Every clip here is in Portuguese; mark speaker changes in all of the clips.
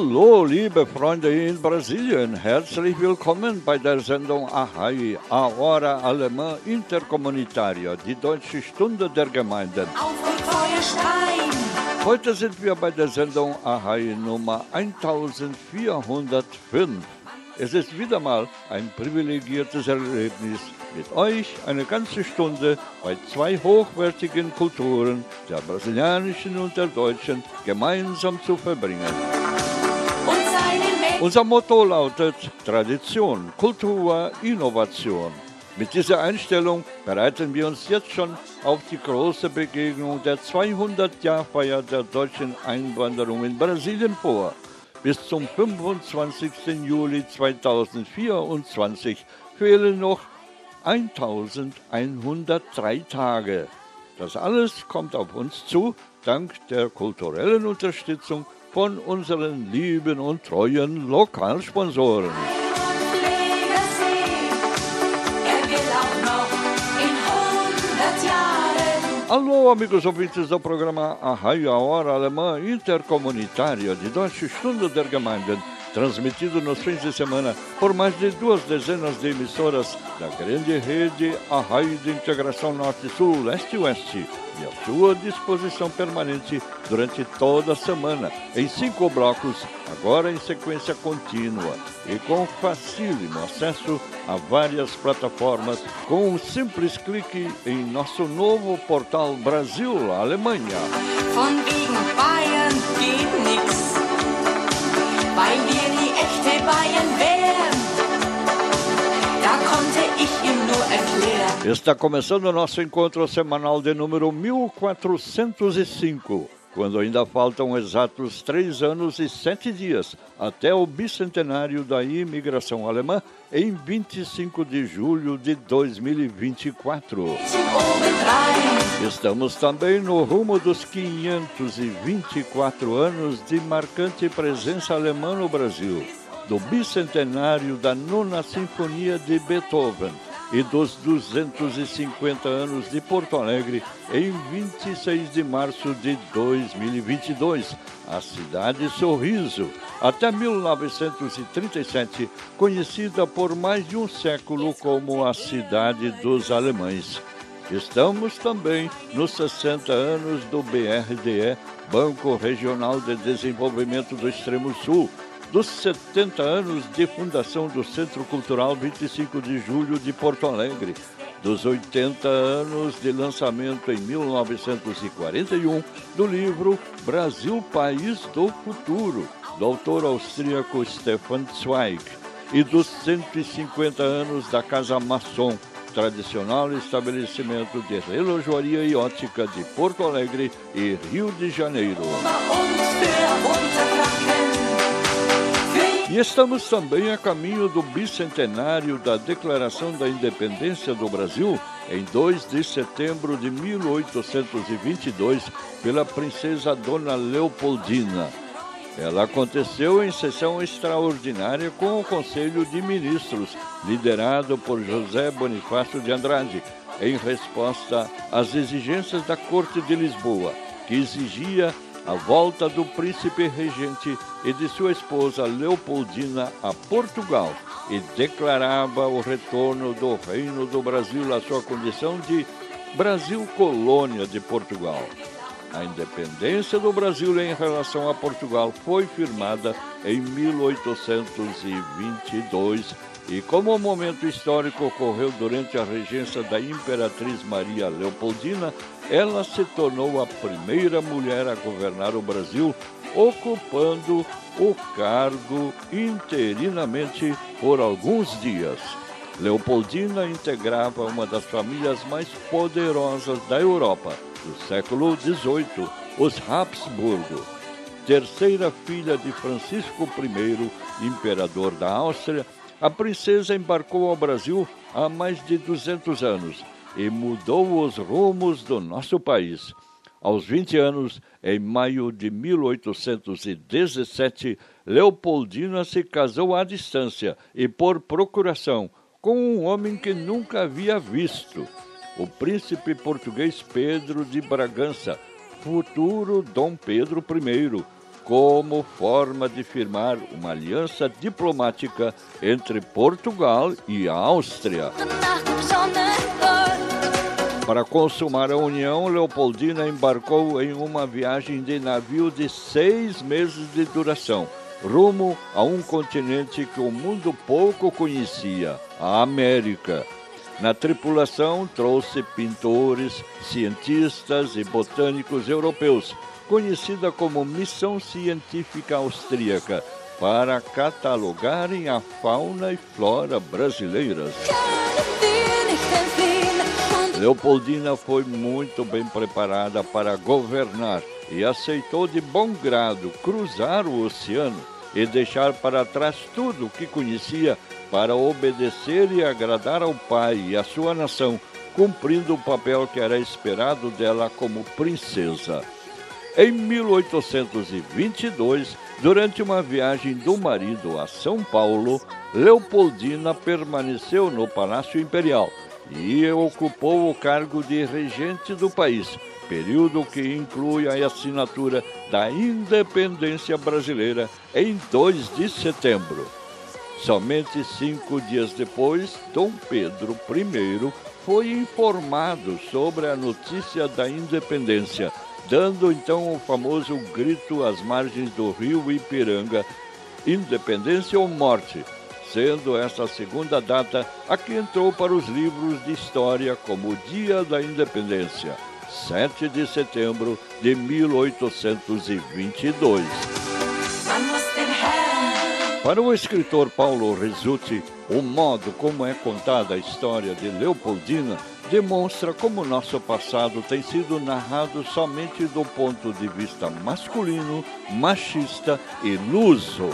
Speaker 1: Hallo, liebe Freunde in Brasilien. Herzlich willkommen bei der Sendung Ahai, a Hora Alemã Intercomunitaria, die deutsche Stunde der Gemeinden.
Speaker 2: Auf die Feuerstein,
Speaker 1: Heute sind wir bei der Sendung Ahai Nummer 1405. Es ist wieder mal ein privilegiertes Erlebnis, mit euch eine ganze Stunde bei zwei hochwertigen Kulturen, der brasilianischen und der deutschen, gemeinsam zu verbringen. Unser Motto lautet Tradition, Kultur, Innovation. Mit dieser Einstellung bereiten wir uns jetzt schon auf die große Begegnung der 200-Jahr-Feier der deutschen Einwanderung in Brasilien vor. Bis zum 25. Juli 2024 fehlen noch 1103 Tage. Das alles kommt auf uns zu, dank der kulturellen Unterstützung von unseren lieben und treuen Lokalsponsoren.
Speaker 2: Legacy. Will auch noch in 100 Jahren
Speaker 1: Alô, amigos ouvintes do programa A Raio a Hora Alemã Intercomunitária de Deutsche Stunde der Gemeinden, transmitido nos fins de semana por mais de duas dezenas de emissoras da grande rede A Raio de Integração Norte-Sul, Leste-Oeste, e à sua disposição permanente durante toda a semana, em cinco blocos, agora em sequência contínua, e com facílimo acesso a várias plataformas, com um simples clique em nosso novo portal Brasil Está começando o nosso encontro semanal de número 1405, quando ainda faltam exatos três anos e sete dias até o bicentenário da imigração alemã em 25 de julho de 2024.
Speaker 2: Sind obendrein,
Speaker 1: Estamos também no rumo dos 524 anos de marcante presença alemã no Brasil, do bicentenário da Nona Sinfonia de Beethoven e dos 250 anos de Porto Alegre em 26 de março de 2022, a cidade Sorriso, até 1937 conhecida por mais de um século como a cidade dos alemães. Estamos também nos 60 anos do BRDE, Banco Regional de Desenvolvimento do Extremo Sul, dos 70 anos de fundação do Centro Cultural 25 de Julho de Porto Alegre, dos 80 anos de lançamento em 1941 do livro Brasil País do Futuro, do autor austríaco Stefan Zweig, e dos 150 anos da Casa Maçom, tradicional estabelecimento de relojoaria e ótica de Porto Alegre e Rio de Janeiro. E estamos também a caminho do bicentenário da Declaração da Independência do Brasil, em 2 de setembro de 1822, pela princesa Dona Leopoldina. Ela aconteceu em sessão extraordinária com o Conselho de Ministros, liderado por José Bonifácio de Andrade, em resposta às exigências da Corte de Lisboa, que exigia a volta do príncipe regente e de sua esposa Leopoldina a Portugal e declarava o retorno do Reino do Brasil à sua condição de Brasil colônia de Portugal. A independência do Brasil em relação a Portugal foi firmada em 1822 e como o momento histórico ocorreu durante a regência da Imperatriz Maria Leopoldina, ela se tornou a primeira mulher a governar o Brasil, ocupando o cargo interinamente por alguns dias. Leopoldina integrava uma das famílias mais poderosas da Europa do século XVIII, os Habsburgo. Terceira filha de Francisco I, imperador da Áustria, a princesa embarcou ao Brasil há mais de 200 anos e mudou os rumos do nosso país. Aos 20 anos, em maio de 1817, Leopoldina se casou à distância e por procuração com um homem que nunca havia visto, o príncipe português Pedro de Bragança, futuro Dom Pedro I, como forma de firmar uma aliança diplomática entre Portugal e a Áustria. Para consumar a união, Leopoldina embarcou em uma viagem de navio de seis meses de duração, rumo a um continente que o mundo pouco conhecia, a América. Na tripulação trouxe pintores, cientistas e botânicos europeus, conhecida como Missão Científica Austríaca, para catalogarem a fauna e flora brasileiras. Leopoldina foi muito bem preparada para governar e aceitou de bom grado cruzar o oceano e deixar para trás tudo o que conhecia para obedecer e agradar ao pai e à sua nação, cumprindo o papel que era esperado dela como princesa. Em 1822, durante uma viagem do marido a São Paulo, Leopoldina permaneceu no Palácio Imperial e ocupou o cargo de regente do país, período que inclui a assinatura da independência brasileira em 2 de setembro. Somente cinco dias depois, Dom Pedro I foi informado sobre a notícia da independência, dando então o famoso grito às margens do rio Ipiranga: Independência ou morte? Sendo essa segunda data a que entrou para os livros de história como o Dia da Independência, 7 de setembro de 1822. Para o escritor Paulo Resutti, o modo como é contada a história de Leopoldina demonstra como nosso passado tem sido narrado somente do ponto de vista masculino, machista e luso.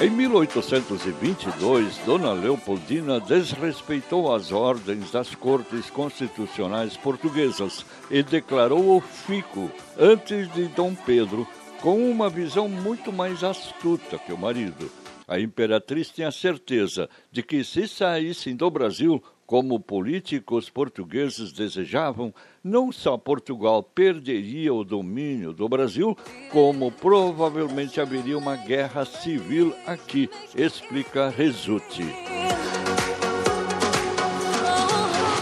Speaker 1: Em 1822, Dona Leopoldina desrespeitou as ordens das cortes constitucionais portuguesas e declarou o fico antes de Dom Pedro, com uma visão muito mais astuta que o marido. A imperatriz tinha certeza de que, se saíssem do Brasil, como políticos portugueses desejavam, não só Portugal perderia o domínio do Brasil, como provavelmente haveria uma guerra civil aqui, explica Resutti.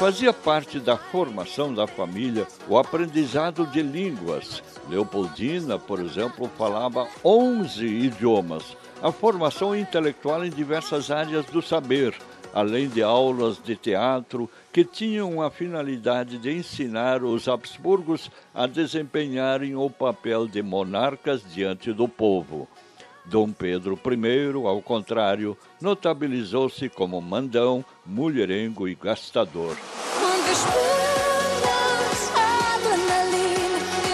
Speaker 1: Fazia parte da formação da família o aprendizado de línguas. Leopoldina, por exemplo, falava 11 idiomas. A formação intelectual em diversas áreas do saber, além de aulas de teatro que tinham a finalidade de ensinar os Habsburgos a desempenharem o papel de monarcas diante do povo. Dom Pedro I, ao contrário, notabilizou-se como mandão, mulherengo e gastador.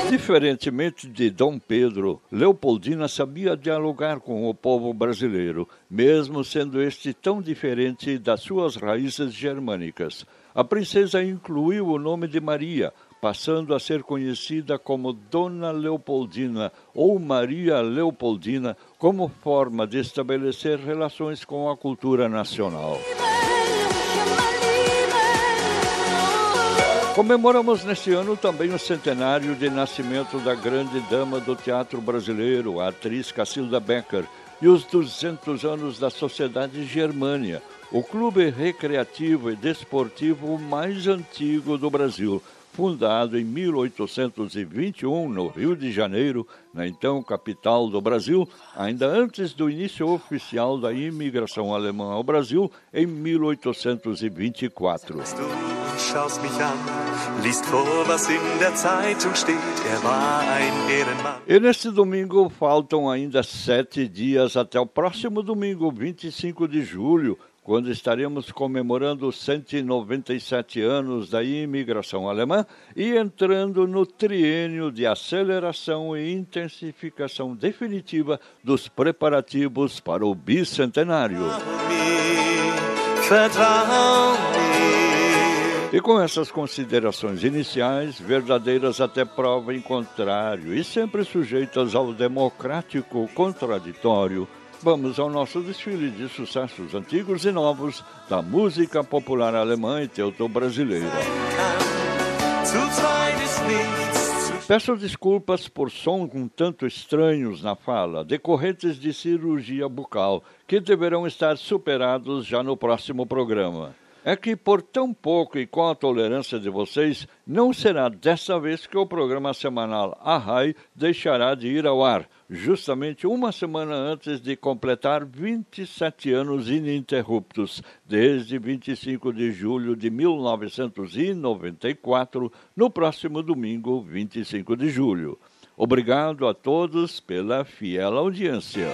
Speaker 1: Diferentemente de Dom Pedro, Leopoldina sabia dialogar com o povo brasileiro, mesmo sendo este tão diferente das suas raízes germânicas. A princesa incluiu o nome de Maria, passando a ser conhecida como Dona Leopoldina ou Maria Leopoldina, como forma de estabelecer relações com a cultura nacional. Comemoramos neste ano também o centenário de nascimento da grande dama do teatro brasileiro, a atriz Cacilda Becker, e os 200 anos da Sociedade Germânia, o clube recreativo e desportivo mais antigo do Brasil, fundado em 1821 no Rio de Janeiro, na então capital do Brasil, ainda antes do início oficial da imigração alemã ao Brasil em 1824.
Speaker 3: schaust mich an, liest vor, was in der Zeitung steht. Er.
Speaker 1: E neste domingo faltam ainda sete dias até o próximo domingo, 25 de julho, quando estaremos comemorando 197 anos da imigração alemã e entrando no triênio de aceleração e intensificação definitiva dos preparativos para o bicentenário. E com essas considerações iniciais, verdadeiras até prova em contrário e sempre sujeitas ao democrático contraditório, vamos ao nosso desfile de sucessos antigos e novos da música popular alemã e teuto-brasileira. Peço desculpas por sons um tanto estranhos na fala, decorrentes de cirurgia bucal, que deverão estar superados já no próximo programa é que por tão pouco e com a tolerância de vocês, não será dessa vez que o programa semanal Arrai deixará de ir ao ar, justamente uma semana antes de completar 27 anos ininterruptos, desde 25 de julho de 1994, no próximo domingo, 25 de julho. Obrigado a todos pela fiel audiência.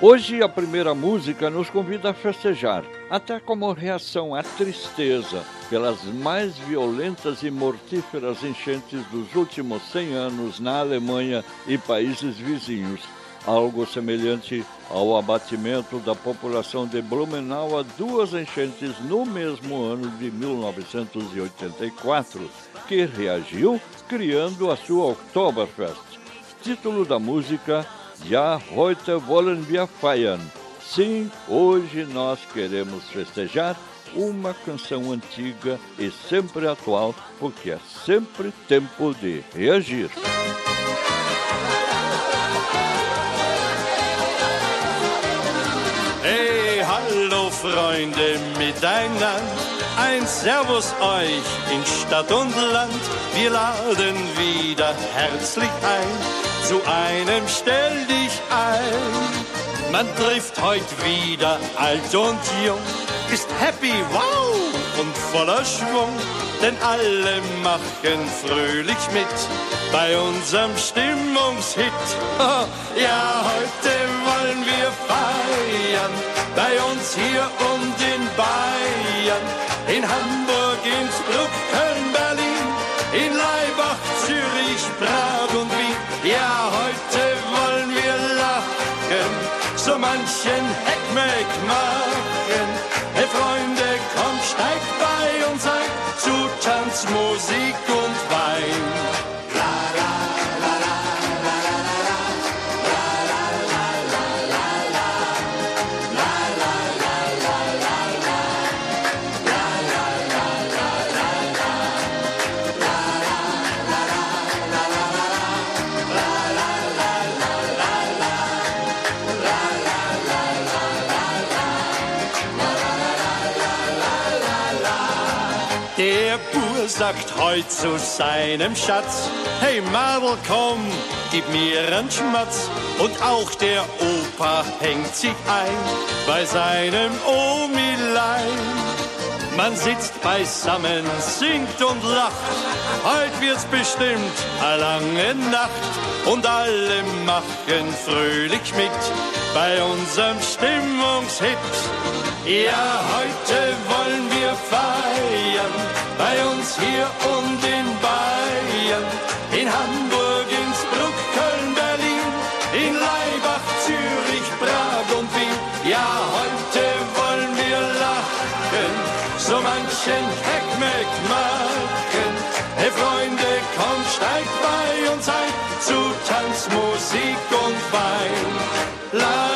Speaker 1: Hoje a primeira música nos convida a festejar, até como reação à tristeza pelas mais violentas e mortíferas enchentes dos últimos 100 anos na Alemanha e países vizinhos, algo semelhante ao abatimento da população de Blumenau a duas enchentes no mesmo ano de 1984, que reagiu criando a sua Oktoberfest. Título da música Ja, heute wollen wir feiern. Sim, hoje nós queremos festejar uma canção antiga e sempre atual, porque é sempre tempo de reagir.
Speaker 4: Hey, hallo Freunde miteinander, ein Servus euch in Stadt und Land. Wir laden wieder herzlich ein zu einem stell dich ein. Man trifft heute wieder alt und jung, ist happy, wow und voller Schwung, denn alle machen fröhlich mit bei unserem Stimmungshit. ja, heute wollen wir feiern, bei uns hier und in Bayern, in Hamburg, Innsbruck, Köln, Berlin, in Leibach, Zürich, Prag manchen Heckmeck machen. Hey Freunde, kommt, steigt bei uns ein zu Tanz, Musik und sagt heut zu seinem Schatz, hey Marvel, komm, gib mir einen Schmatz. Und auch der Opa hängt sich ein bei seinem Omilein. Man sitzt beisammen, singt und lacht, heut wird's bestimmt eine lange Nacht. Und alle machen fröhlich mit bei unserem Stimmungshit. Ja, heute wollen wir feiern bei uns hier und in Bayern, in Hamburg, Innsbruck, Köln, Berlin, in Leibach, Zürich, Prag und Wien. Ja, heute wollen wir lachen, so manchen Heckmeck machen. Hey Freunde, kommt, steigt bei uns ein zu Tanz, Musik und Wein. La.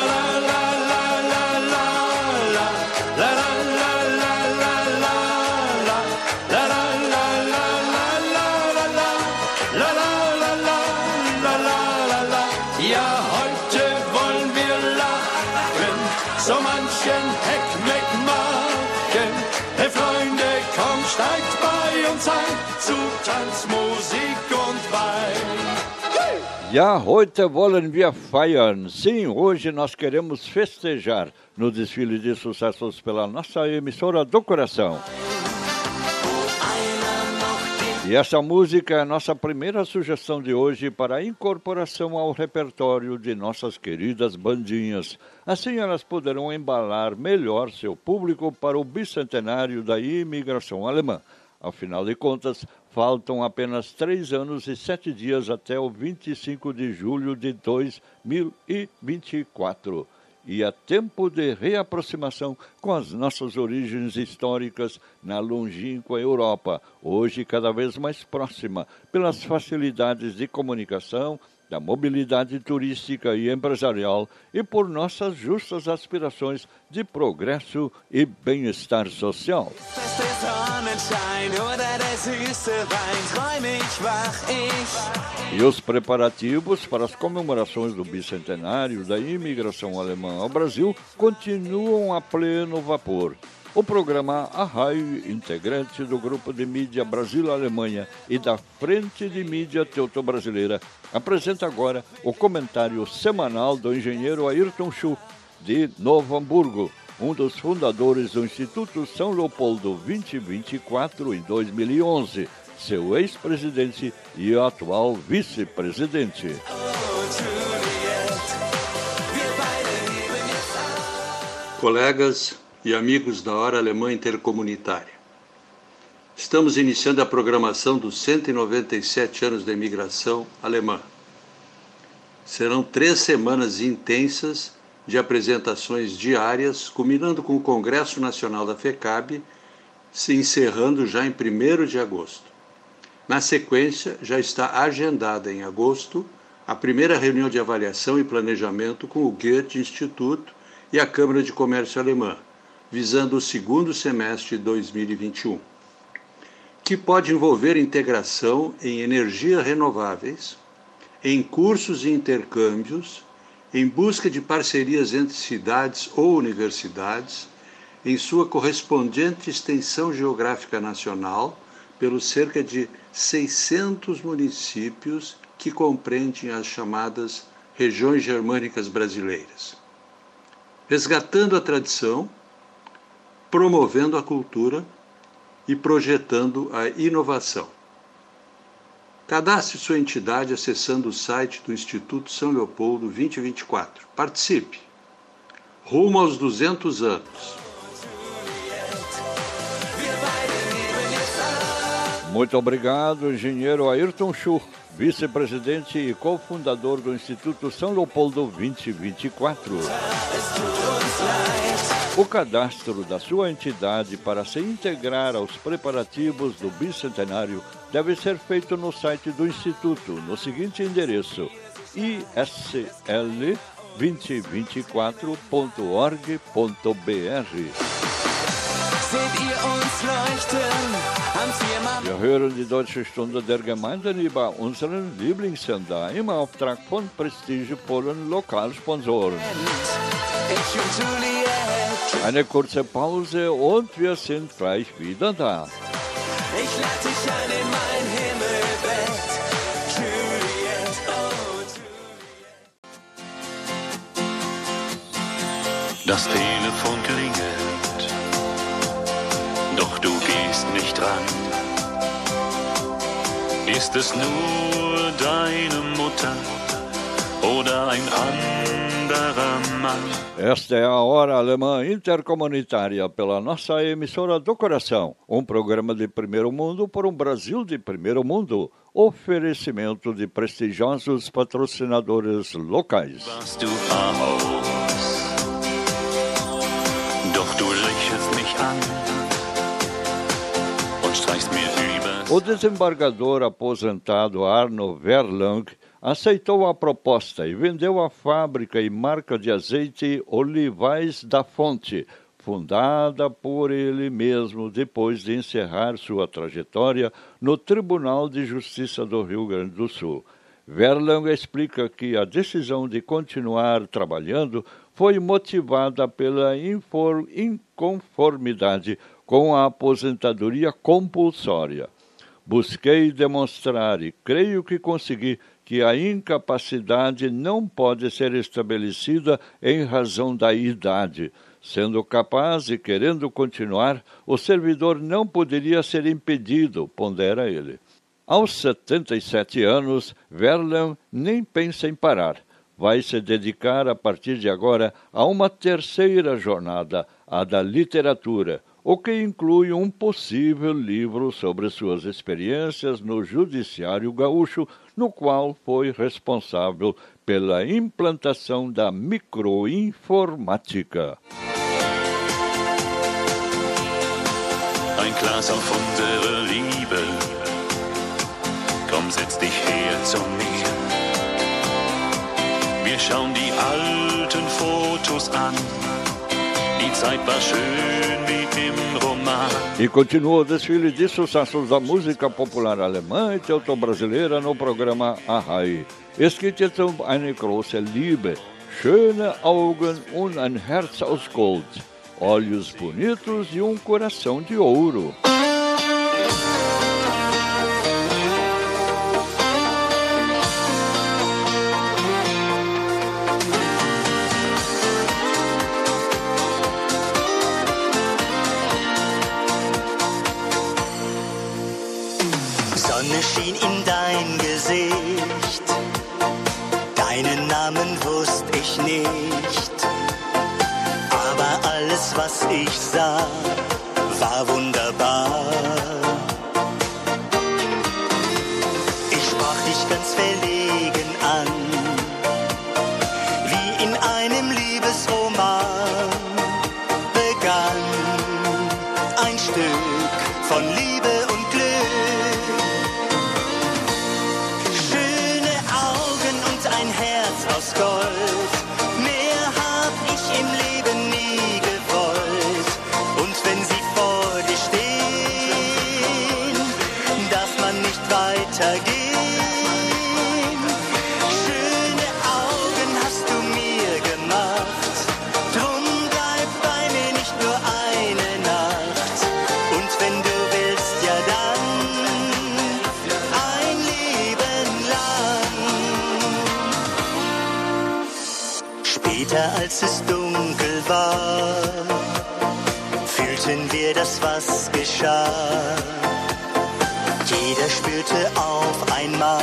Speaker 1: Ja, heute wollen wir feiern. Sim, hoje nós queremos festejar no desfile de sucessos pela nossa emissora do coração. E essa música é a nossa primeira sugestão de hoje para incorporação ao repertório de nossas queridas bandinhas. Assim elas poderão embalar melhor seu público para o bicentenário da imigração alemã. Afinal de contas, faltam apenas três anos e sete dias até o 25 de julho de 2024. E há tempo de reaproximação com as nossas origens históricas na longínqua Europa, hoje cada vez mais próxima, pelas facilidades de comunicação, da mobilidade turística e empresarial e por nossas justas aspirações de progresso e bem-estar social. E os preparativos para as comemorações do bicentenário da imigração alemã ao Brasil continuam a pleno vapor. O programa Arraio, integrante do grupo de mídia Brasil-Alemanha e da Frente de Mídia Teuto-Brasileira, apresenta agora o comentário semanal do engenheiro Ayrton Schuh, de Novo Hamburgo, um dos fundadores do Instituto São Leopoldo 2024 em 2011, seu ex-presidente e atual vice-presidente.
Speaker 5: Colegas, e amigos da Hora Alemã Intercomunitária. Estamos iniciando a programação dos 197 anos da imigração alemã. Serão três semanas intensas de apresentações diárias, culminando com o Congresso Nacional da FECAB, se encerrando já em 1 de agosto. Na sequência, já está agendada em agosto a primeira reunião de avaliação e planejamento com o Goethe Instituto e a Câmara de Comércio Alemã, visando o segundo semestre de 2021, que pode envolver integração em energias renováveis, em cursos e intercâmbios, em busca de parcerias entre cidades ou universidades, em sua correspondente extensão geográfica nacional, pelos cerca de 600 municípios que compreendem as chamadas regiões germânicas brasileiras. Resgatando a tradição, promovendo a cultura e projetando a inovação. Cadastre sua entidade acessando o site do Instituto São Leopoldo 2024. Participe! Rumo aos 200 anos.
Speaker 1: Muito obrigado, engenheiro Ayrton Schur, vice-presidente e cofundador do Instituto São Leopoldo 2024. O cadastro da sua entidade para se integrar aos preparativos do bicentenário deve ser feito no site do Instituto, no seguinte endereço: isl2024.org.br. Wir hören die Deutsche Stunde der Gemeinden über unseren Lieblingssender im Auftrag von Prestige Polen Lokalsponsoren. Eine kurze Pause und wir sind gleich wieder da. Ich lade dich ein in mein Himmelbett, Juliet, oh
Speaker 3: Juliet. Das Telefon klingelt, doch du gehst nicht ran. Ist es nur deine Mutter oder ein anderer?
Speaker 1: Esta é a Hora Alemã Intercomunitária pela nossa emissora do coração. Um programa de primeiro mundo por um Brasil de primeiro mundo. Oferecimento de prestigiosos patrocinadores locais. O desembargador aposentado Arno Verlang aceitou a proposta e vendeu a fábrica e marca de azeite Olivais da Fonte, fundada por ele mesmo depois de encerrar sua trajetória no Tribunal de Justiça do Rio Grande do Sul. Verlang explica que a decisão de continuar trabalhando foi motivada pela inconformidade com a aposentadoria compulsória. Busquei demonstrar e creio que consegui que a incapacidade não pode ser estabelecida em razão da idade. Sendo capaz e querendo continuar, o servidor não poderia ser impedido, pondera ele. Aos 77 anos, Verlaine nem pensa em parar. Vai se dedicar a partir de agora a uma terceira jornada, a da literatura o que inclui um possível livro sobre suas experiências no Judiciário Gaúcho, no qual foi responsável pela implantação da microinformática.
Speaker 3: Ein Glas auf unsere Liebe. Komm, setz dich her zu mir. Wir schauen die alten Fotos an.
Speaker 1: E continua o desfile de sucessos da música popular alemã e teuto-brasileira no programa Ahai. Es geht jetzt um eine große Liebe, schöne Augen und ein Herz aus Gold, olhos bonitos e um coração de ouro.
Speaker 6: Was ich sah, war wunderbar. Ich sprach dich ganz verlegen an, wie in einem Liebesroman begann ein Stück von Liebe geschah. Jeder spürte auf einmal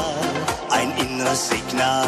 Speaker 6: ein inneres Signal.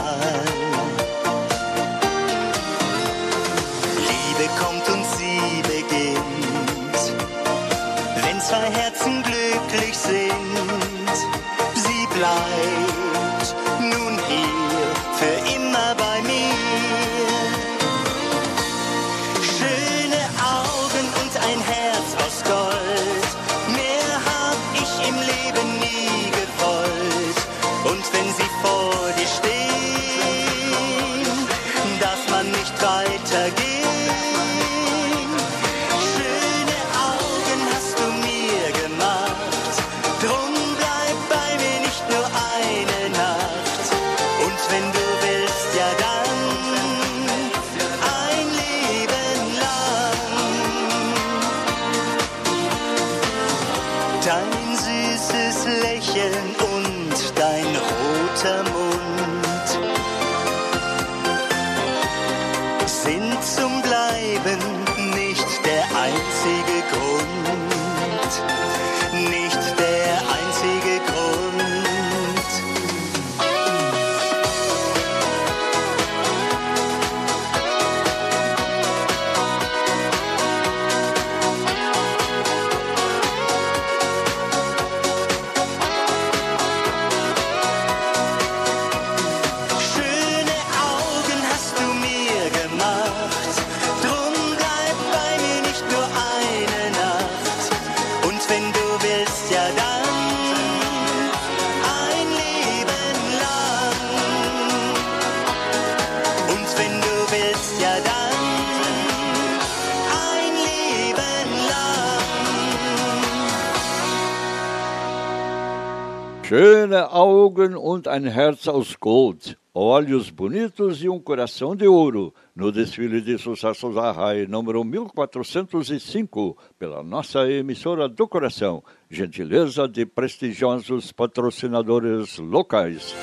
Speaker 6: Augen und ein Herz
Speaker 1: aus Gold, olhos bonitos e um coração de ouro, no desfile de sucessos Arrai, número 1405, pela nossa emissora do coração, gentileza de prestigiosos patrocinadores locais.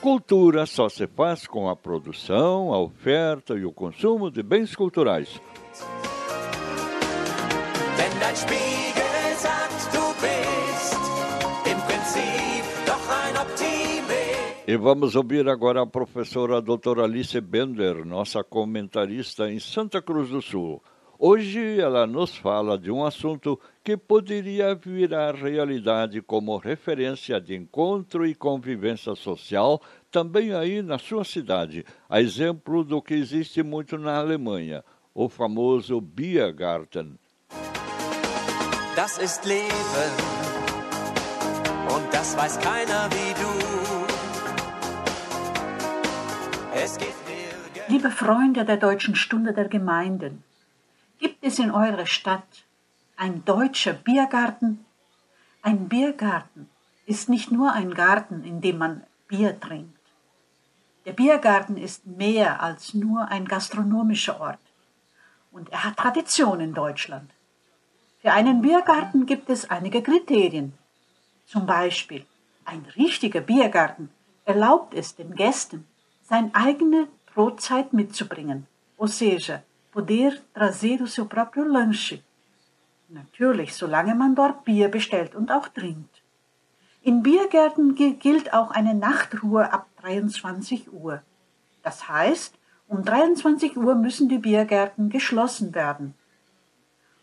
Speaker 1: Cultura só se faz com a produção, a oferta e o consumo de bens culturais. E vamos ouvir agora a professora doutora Alice Bender, nossa comentarista em Santa Cruz do Sul. Hoje ela nos fala de um assunto que poderia virar realidade como referência de encontro e convivência social também aí na sua cidade, a exemplo do que existe muito na Alemanha, o famoso Biergarten.
Speaker 2: Das ist Leben und das weiß keiner wie du.
Speaker 7: Liebe Freunde der Deutschen Stunde der Gemeinden, Gibt es in eurer Stadt ein deutscher Biergarten? Ein Biergarten ist nicht nur ein Garten, in dem man Bier trinkt. Der Biergarten ist mehr als nur ein gastronomischer Ort. Und er hat Tradition in Deutschland. Für einen Biergarten gibt es einige Kriterien. Zum Beispiel, ein richtiger Biergarten erlaubt es den Gästen, seine eigene Brotzeit mitzubringen, ou seja, poder trazer o seu próprio lanche. Natürlich, solange man dort Bier bestellt und auch trinkt. In Biergärten gilt auch eine Nachtruhe ab 23 Uhr. Das heißt, um 23 Uhr müssen die Biergärten geschlossen werden.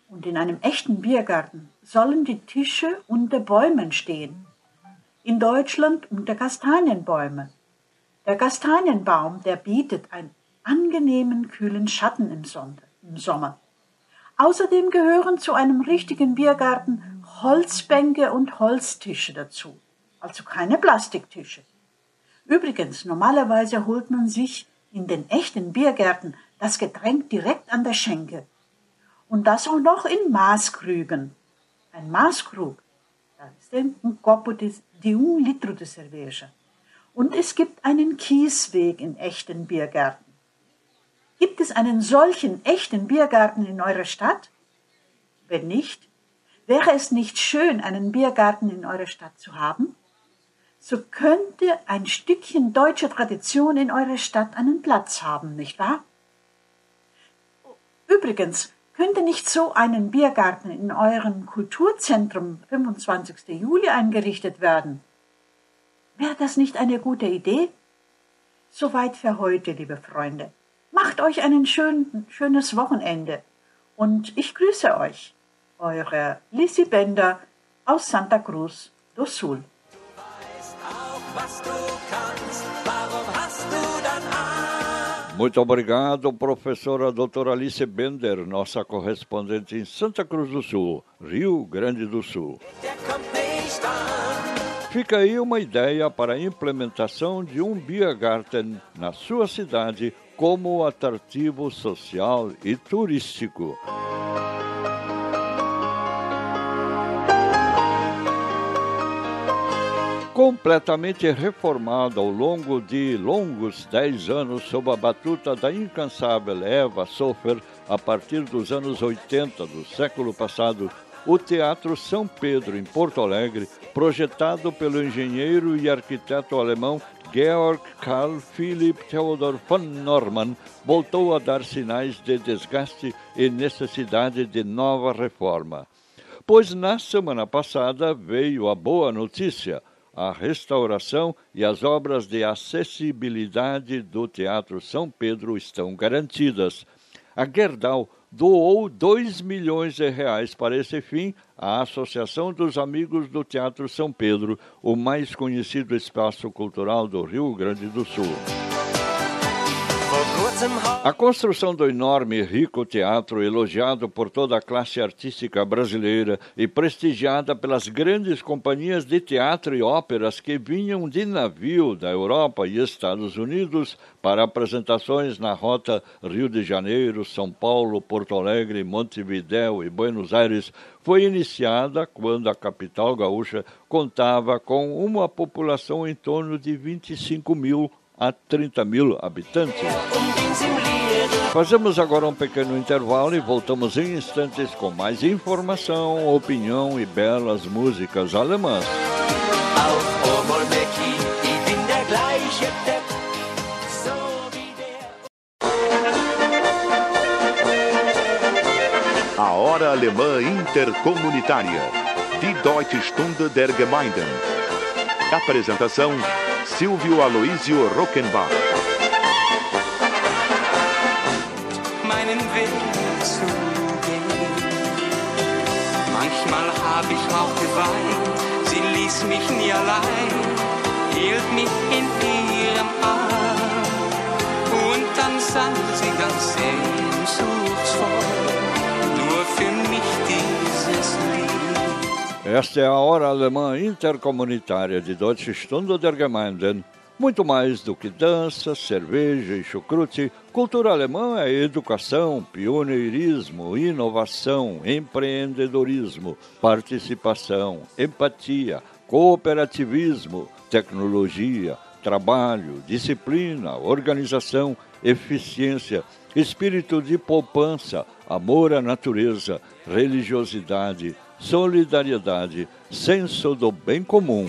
Speaker 7: Und in einem echten Biergarten sollen die Tische unter Bäumen stehen. In Deutschland unter Kastanienbäume. Der Kastanienbaum, der bietet ein angenehmen kühlen Schatten im, Sommer. Außerdem gehören zu einem richtigen Biergarten Holzbänke und Holztische dazu, also keine Plastiktische. Übrigens, normalerweise holt man sich in den echten Biergärten das Getränk direkt an der Schenke. Und das auch noch in Maßkrügen. Ein Maßkrug, das ist ein copo de un litro de cerveja. Und es gibt einen Kiesweg in echten Biergärten. Gibt es einen solchen echten Biergarten in eurer Stadt? Wenn nicht, wäre es nicht schön, einen Biergarten in eurer Stadt zu haben? So könnte ein Stückchen deutsche Tradition in eurer Stadt einen Platz haben, nicht wahr? Übrigens, könnte nicht so einen Biergarten in eurem Kulturzentrum 25. Juli eingerichtet werden? Wäre das nicht eine gute Idee? Soweit für heute, liebe Freunde. Macht euch ein schön, schönes Wochenende und ich grüße euch, eure Lissy Bender aus Santa Cruz do Sul.
Speaker 1: Muito obrigado, professora doutora Alice Bender, nossa correspondente em Santa Cruz do Sul, Rio Grande do Sul. Fica aí uma ideia para a implementação de um Biergarten na sua cidade como atrativo social e turístico. completamente reformado ao longo de longos dez anos sob a batuta da incansável Eva Sofer, a partir dos anos 80 do século passado, o Teatro São Pedro, em Porto Alegre, projetado pelo engenheiro e arquiteto alemão Georg Karl Philipp Theodor von Norman voltou a dar sinais de desgaste e necessidade de nova reforma. Pois na semana passada veio a boa notícia: a restauração e as obras de acessibilidade do Teatro São Pedro estão garantidas. A Gerdau doou 2 milhões de reais para esse fim à Associação dos Amigos do Teatro São Pedro, o mais conhecido espaço cultural do Rio Grande do Sul. A construção do enorme e rico teatro, elogiado por toda a classe artística brasileira e prestigiada pelas grandes companhias de teatro e óperas que vinham de navio da Europa e Estados Unidos para apresentações na rota Rio de Janeiro, São Paulo, Porto Alegre, Montevidéu e Buenos Aires, foi iniciada quando a capital gaúcha contava com uma população em torno de 25 mil a 30 mil habitantes. Fazemos agora um pequeno intervalo e voltamos em instantes com mais informação, opinião e belas músicas alemãs.
Speaker 2: A
Speaker 8: Hora Alemã Intercomunitária. Die Deutsche Stunde der Gemeinden. Apresentação Silvio Aloísio Rockenbach.
Speaker 2: Meinen Weg zu gehen. Manchmal hab ich auch geweint, sie ließ mich nie allein, hielt mich in
Speaker 1: Esta é a Hora Alemã Intercomunitária de Deutsche Stunde der Gemeinden. Muito mais do que dança, cerveja e chucrute, cultura alemã é educação, pioneirismo, inovação, empreendedorismo, participação, empatia, cooperativismo, tecnologia, trabalho, disciplina, organização, eficiência, espírito de poupança, amor à natureza, religiosidade, solidariedade, senso do bem comum.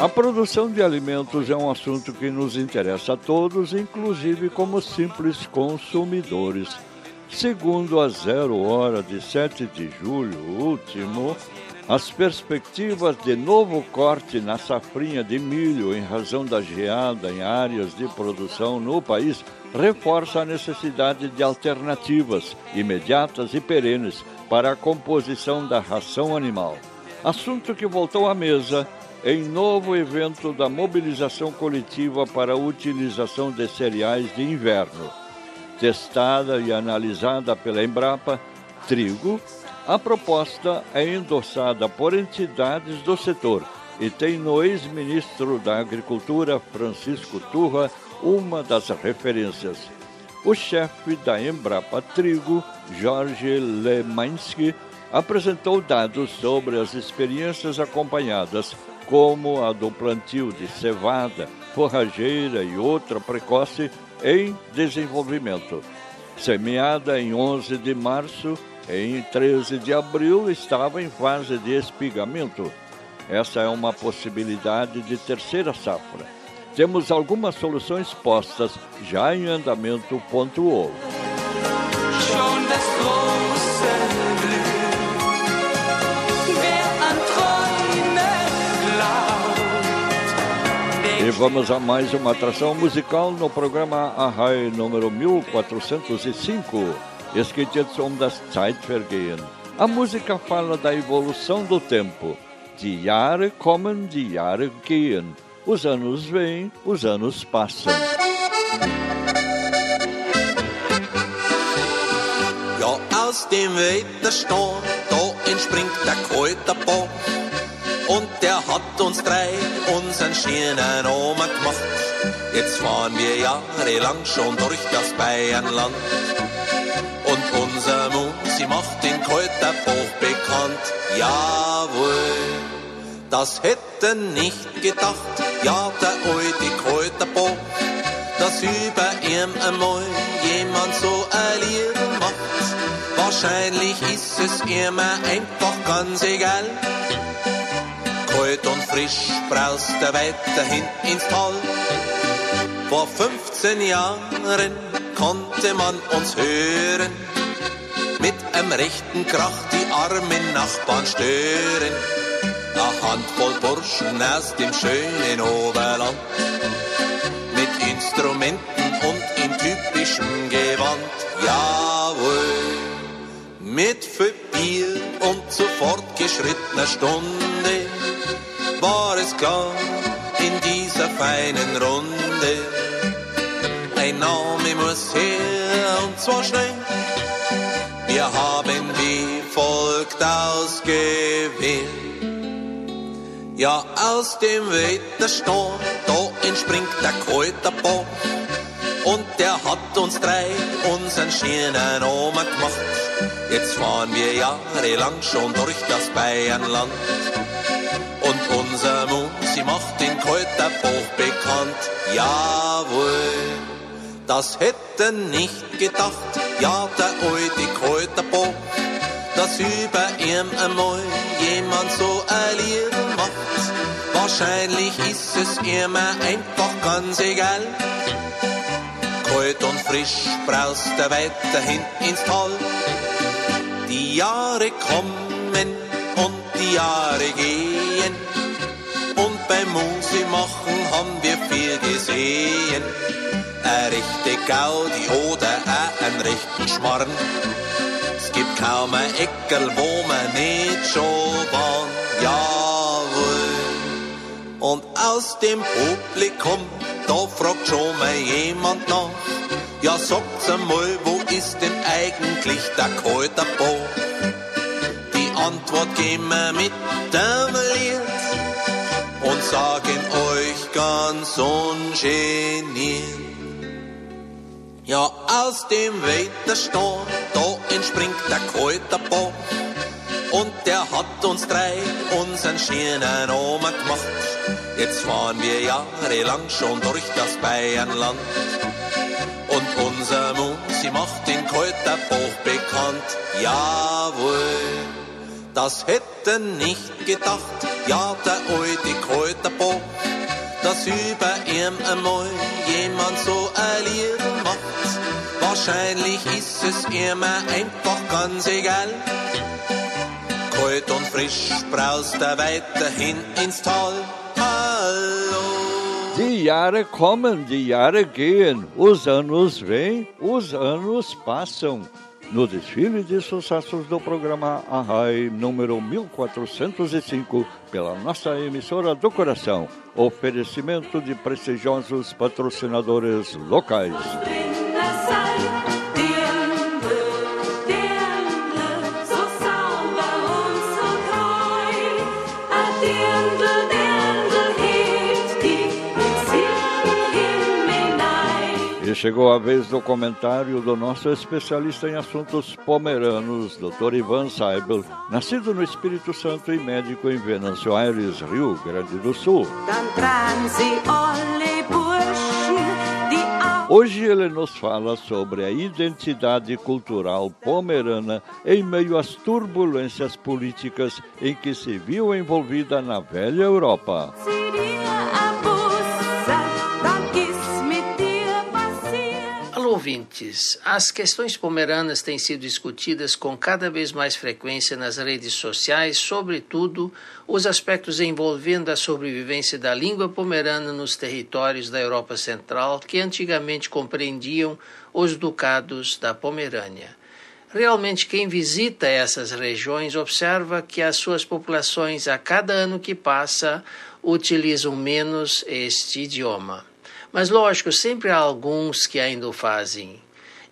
Speaker 1: A produção de alimentos é um assunto que nos interessa a todos, inclusive como simples consumidores. Segundo a Zero Hora de 7 de julho último, as perspectivas de novo corte na safrinha de milho em razão da geada em áreas de produção no país reforça a necessidade de alternativas imediatas e perenes para a composição da ração animal. Assunto que voltou à mesa em novo evento da mobilização coletiva para a utilização de cereais de inverno. Testada e analisada pela Embrapa, trigo, a proposta é endossada por entidades do setor e tem no ex-ministro da Agricultura, Francisco Turra, uma das referências. O chefe da Embrapa Trigo, Jorge Lemansky, apresentou dados sobre as experiências acompanhadas, como a do plantio de cevada, forrageira e outra precoce em desenvolvimento. Semeada em 11 de março, em 13 de abril estava em fase de espigamento. Essa é uma possibilidade de terceira safra. Temos algumas soluções postas já em andamento, pontuou. E vamos a mais uma atração musical no programa Ahai número 1405. Es geht jetzt um das Zeitvergehen. A música fala da evolução do tempo. Die Jahre kommen, die Jahre gehen. Os anos vêm, os anos passam.
Speaker 9: Ja, aus dem Wettersturm, da entspringt der Kräuterbach. Und der hat uns drei unseren schönen Oma gemacht. Jetzt fahren wir jahrelang schon durch das Bayernland. Und unser Musi macht den Kräuterbach bekannt. Jawohl, das hätten nicht gedacht. Ja, der alte Kräuterbach, dass über ihm einmal jemand so Lied macht. Wahrscheinlich ist es ihm einfach ganz egal. Kalt und frisch braust er weiterhin ins Tal. Vor 15 Jahren konnte man uns hören. Mit einem rechten Krach die armen Nachbarn stören. Eine Handvoll Burschen aus dem schönen Oberland. Mit Instrumenten und in typischem Gewand. Jawohl. Mit viel Bier und zu fortgeschrittener Stunde war es klar in dieser feinen Runde. Ein Name muss her und zwar schnell. Wir haben wie folgt ausgewählt. Ja, aus dem Wettersturm, da entspringt der Kräuterbach. Und der hat uns drei unseren schönen Oma gemacht. Jetzt fahren wir jahrelang schon durch das Bayernland. Und unser Musi macht den Kräuterbach bekannt. Jawohl, das hätten nicht gedacht. Ja, der alte Kräuterbach, dass über ihm einmal jemand so macht. Wahrscheinlich ist es ihm einfach ganz egal. Kalt und frisch braust er weiterhin ins Tal. Die Jahre kommen und die Jahre gehen. Und beim Musi machen haben wir viel gesehen. Eine rechte Gaudi oder auch einen rechten Schmarrn. Es gibt kaum ein Eckel, wo man nicht schon war. Jawohl. Und aus dem Publikum, da fragt schon mal jemand nach. Ja, sagt's einmal, wo ist denn eigentlich der Kalterbau? Die Antwort geben wir mit dem Lied und sagen euch ganz ungeniert. Ja, aus dem Wettersturm, da entspringt der Kalterbau. Und der hat uns drei unseren schönen Oma gemacht. Jetzt fahren wir jahrelang schon durch das Bayernland. Und unser Musi macht den Kräuterbauch bekannt. Jawohl, das hätte nicht gedacht. Ja, der alte Kräuterbauch, dass über ihm einmal jemand so ein Lied macht. Wahrscheinlich ist es ihm einfach ganz egal. Kalt und frisch braust er weiterhin ins Tal. Hallo.
Speaker 1: Die Jahre kommen, die Jahre gehen, os anos vêm, os anos passam. No desfile de sucessos do programa Arrai, número 1405, pela nossa emissora do coração. Oferecimento de prestigiosos patrocinadores locais. E chegou a vez do comentário do nosso especialista em assuntos pomeranos, Dr. Ivan Seibel, nascido no Espírito Santo e médico em Venâncio Aires, Rio Grande do Sul. Hoje ele nos fala sobre a identidade cultural pomerana em meio às turbulências políticas em que se viu envolvida na velha Europa.
Speaker 10: Ouvintes, as questões pomeranas têm sido discutidas com cada vez mais frequência nas redes sociais, sobretudo os aspectos envolvendo a sobrevivência da língua pomerana nos territórios da Europa Central que antigamente compreendiam os ducados da Pomerânia. Realmente, quem visita essas regiões observa que as suas populações, a cada ano que passa, utilizam menos este idioma. Mas, lógico, sempre há alguns que ainda o fazem.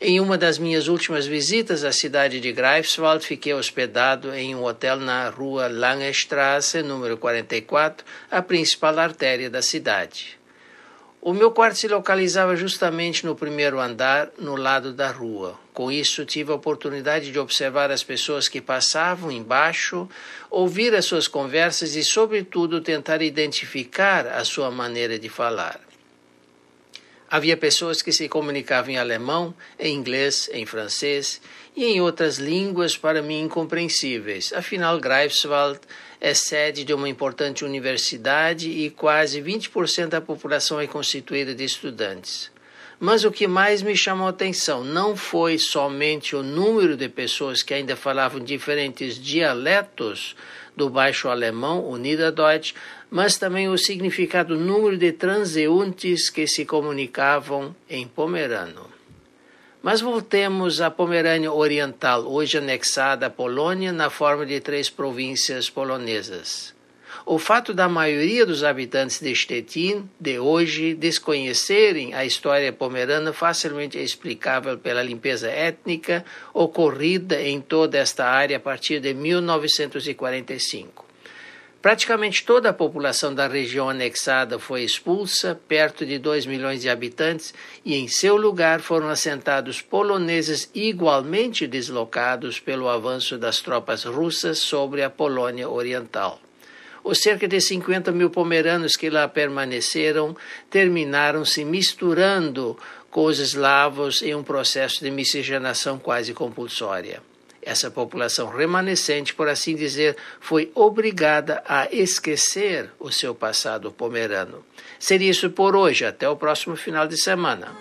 Speaker 10: Em uma das minhas últimas visitas à cidade de Greifswald, fiquei hospedado em um hotel na rua Langestrasse, número 44, a principal artéria da cidade. O meu quarto se localizava justamente no primeiro andar, no lado da rua. Com isso, tive a oportunidade de observar as pessoas que passavam embaixo, ouvir as suas conversas e, sobretudo, tentar identificar a sua maneira de falar. Havia pessoas que se comunicavam em alemão, em inglês, em francês e em outras línguas para mim incompreensíveis. Afinal, Greifswald é sede de uma importante universidade e quase 20% da população é constituída de estudantes. Mas o que mais me chamou a atenção não foi somente o número de pessoas que ainda falavam diferentes dialetos do baixo alemão, o Niederdeutsch, mas também o significado número de transeuntes que se comunicavam em pomerano. Mas voltemos à Pomerânia Oriental, hoje anexada à Polônia na forma de três províncias polonesas. O fato da maioria dos habitantes de Stettin de hoje desconhecerem a história pomerana facilmente é explicável pela limpeza étnica ocorrida em toda esta área a partir de 1945. Praticamente toda a população da região anexada foi expulsa, perto de 2 milhões de habitantes, e em seu lugar foram assentados poloneses igualmente deslocados pelo avanço das tropas russas sobre a Polônia Oriental. Os cerca de 50 mil pomeranos que lá permaneceram terminaram se misturando com os eslavos em um processo de miscigenação quase compulsória. Essa população remanescente, por assim dizer, foi obrigada a esquecer o seu passado pomerano. Seria isso por hoje. Até o próximo final de semana.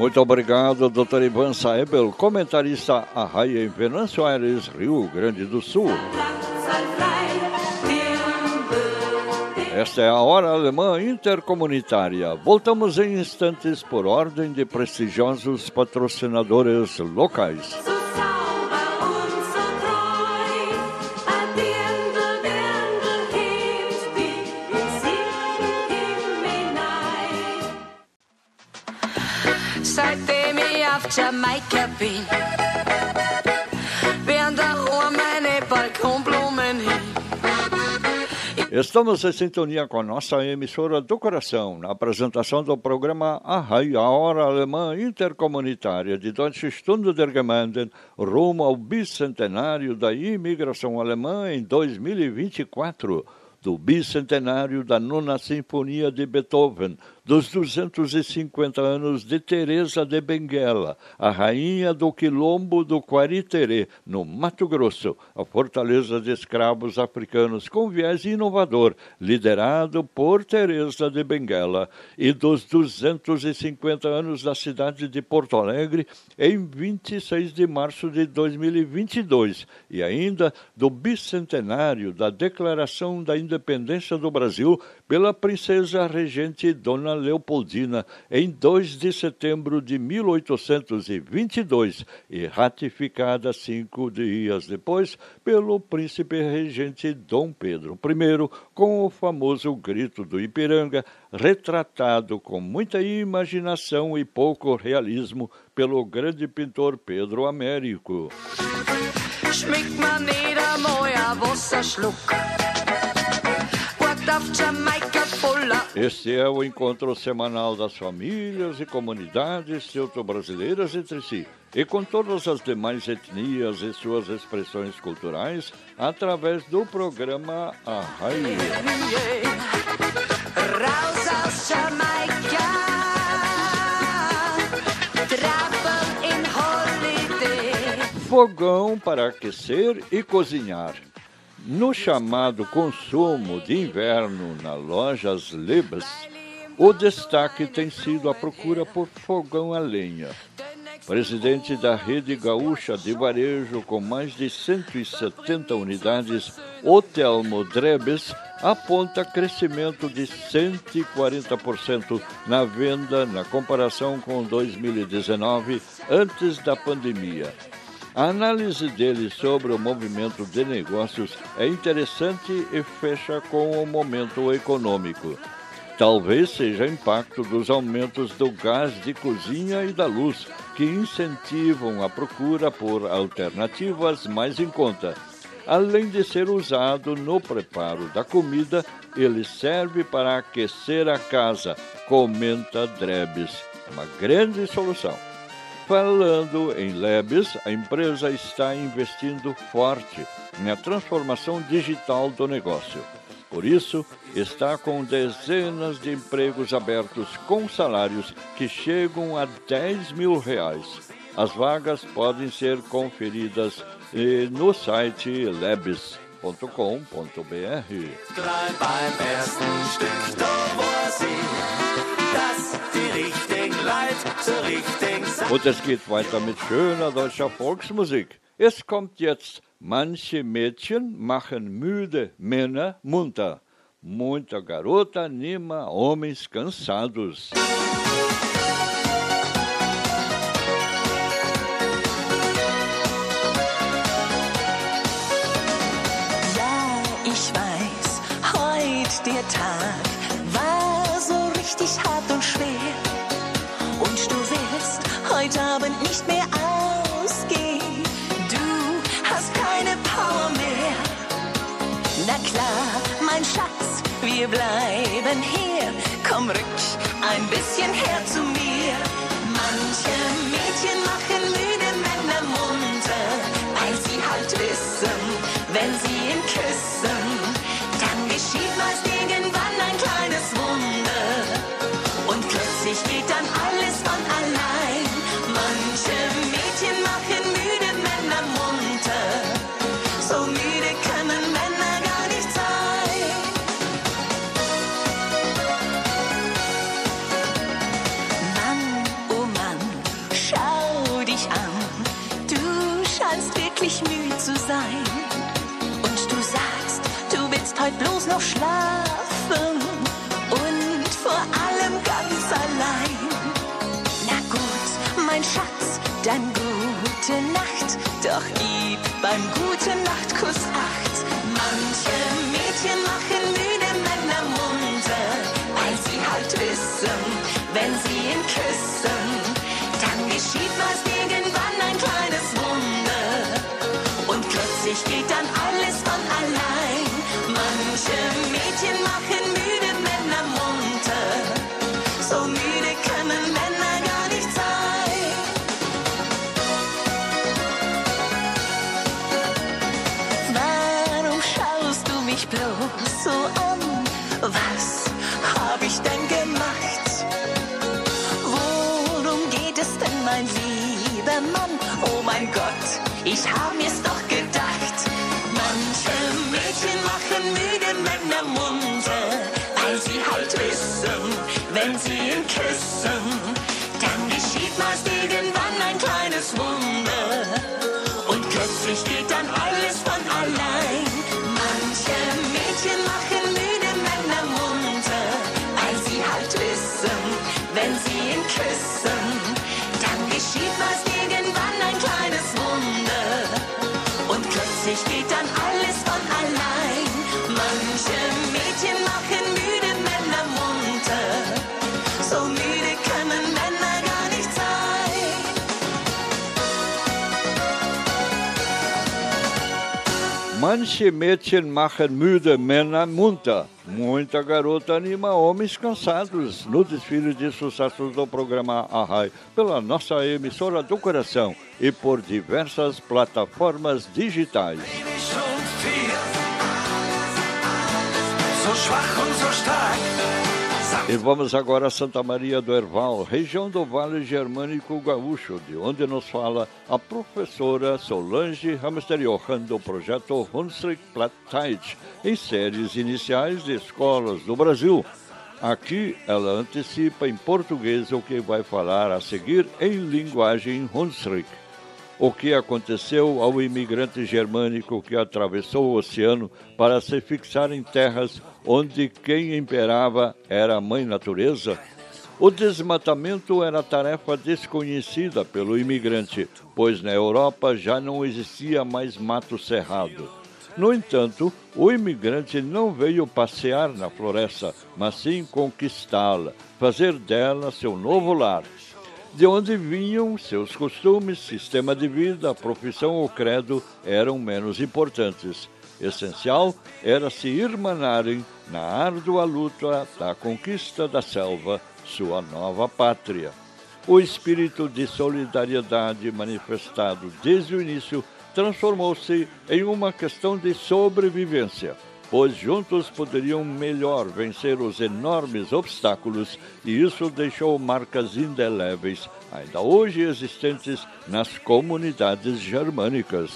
Speaker 1: Muito obrigado, Dr. Ivan Saebel, comentarista a Raia em Venâncio Aires, Rio Grande do Sul. Esta é a Hora Alemã Intercomunitária. Voltamos em instantes por ordem de prestigiosos patrocinadores locais.
Speaker 2: Seitdem ich auf Jamaika bin, meine Balkonblumen hin.
Speaker 1: Estamos em sintonia com a nossa emissora do coração, na apresentação do programa Arrai, a Hora Alemã Intercomunitária de Deutsche Stunde der Gemeinden, rumo ao bicentenário da imigração alemã em 2024, do bicentenário da Nona Sinfonia de Beethoven, dos 250 anos de Teresa de Benguela, a rainha do quilombo do Quariterê, no Mato Grosso, a fortaleza de escravos africanos com viés inovador, liderado por Teresa de Benguela, e dos 250 anos da cidade de Porto Alegre, em 26 de março de 2022, e ainda do bicentenário da Declaração da Independência do Brasil pela princesa regente Dona Leopoldina em 2 de setembro de 1822 e ratificada cinco dias depois pelo príncipe regente Dom Pedro I, com o famoso Grito do Ipiranga, retratado com muita imaginação e pouco realismo pelo grande pintor Pedro Américo.
Speaker 2: Schmeckt man jeder Moja auf Jamaika voller.
Speaker 1: Este é o encontro semanal das famílias e comunidades teuto-brasileiras entre si e com todas as demais etnias e suas expressões culturais através do programa
Speaker 2: holiday.
Speaker 1: Fogão para aquecer e cozinhar. No chamado consumo de inverno na lojas Lebas, o destaque tem sido a procura por fogão a lenha. Presidente da rede gaúcha de varejo com mais de 170 unidades, Otelmo Drebes, aponta crescimento de 140% na venda na comparação com 2019, antes da pandemia. A análise dele sobre o movimento de negócios é interessante e fecha com o momento econômico. Talvez seja impacto dos aumentos do gás de cozinha e da luz, que incentivam a procura por alternativas mais em conta. Além de ser usado no preparo da comida, ele serve para aquecer a casa, comenta Drebes. Uma grande solução. Falando em Lebes, a empresa está investindo forte na transformação digital do negócio. Por isso, está com dezenas de empregos abertos com salários que chegam a 10 mil reais. As vagas podem ser conferidas eh, no site lebes.com.br. Und es geht weiter mit schöner deutscher Volksmusik. Es kommt jetzt Manche Mädchen machen müde Männer munter. Muita garota anima homens cansados.
Speaker 11: Ja, ich weiß, heut der Tag Cleveland. Beim guten Nachtkuss acht. Manche Mädchen machen müde Männer munter, weil sie halt wissen, wenn sie ihn küssen, I miss the. Manche Mädchen machen müde Männer munter.
Speaker 1: Muita garota anima homens cansados no desfile de sucessos do programa Arrai pela nossa emissora do coração e por diversas plataformas digitais. E vamos agora a Santa Maria do Herval, região do Vale Germânico Gaúcho, de onde nos fala a professora Solange Hamster-Johann do projeto Hunsrück Plattdeutsch, em séries iniciais de escolas do Brasil. Aqui ela antecipa em português o que vai falar a seguir em linguagem Hunsrück. O que aconteceu ao imigrante germânico que atravessou o oceano para se fixar em terras onde quem imperava era a mãe natureza? O desmatamento era tarefa desconhecida pelo imigrante, pois na Europa já não existia mais mato cerrado. No entanto, o imigrante não veio passear na floresta, mas sim conquistá-la, fazer dela seu novo lar de onde vinham seus costumes, sistema de vida, profissão ou credo eram menos importantes. Essencial era se irmanarem na árdua luta da conquista da selva, sua nova pátria. O espírito de solidariedade manifestado desde o início transformou-se em uma questão de sobrevivência pois juntos poderiam melhor vencer os enormes obstáculos e isso deixou marcas indeléveis, ainda hoje existentes nas comunidades germânicas.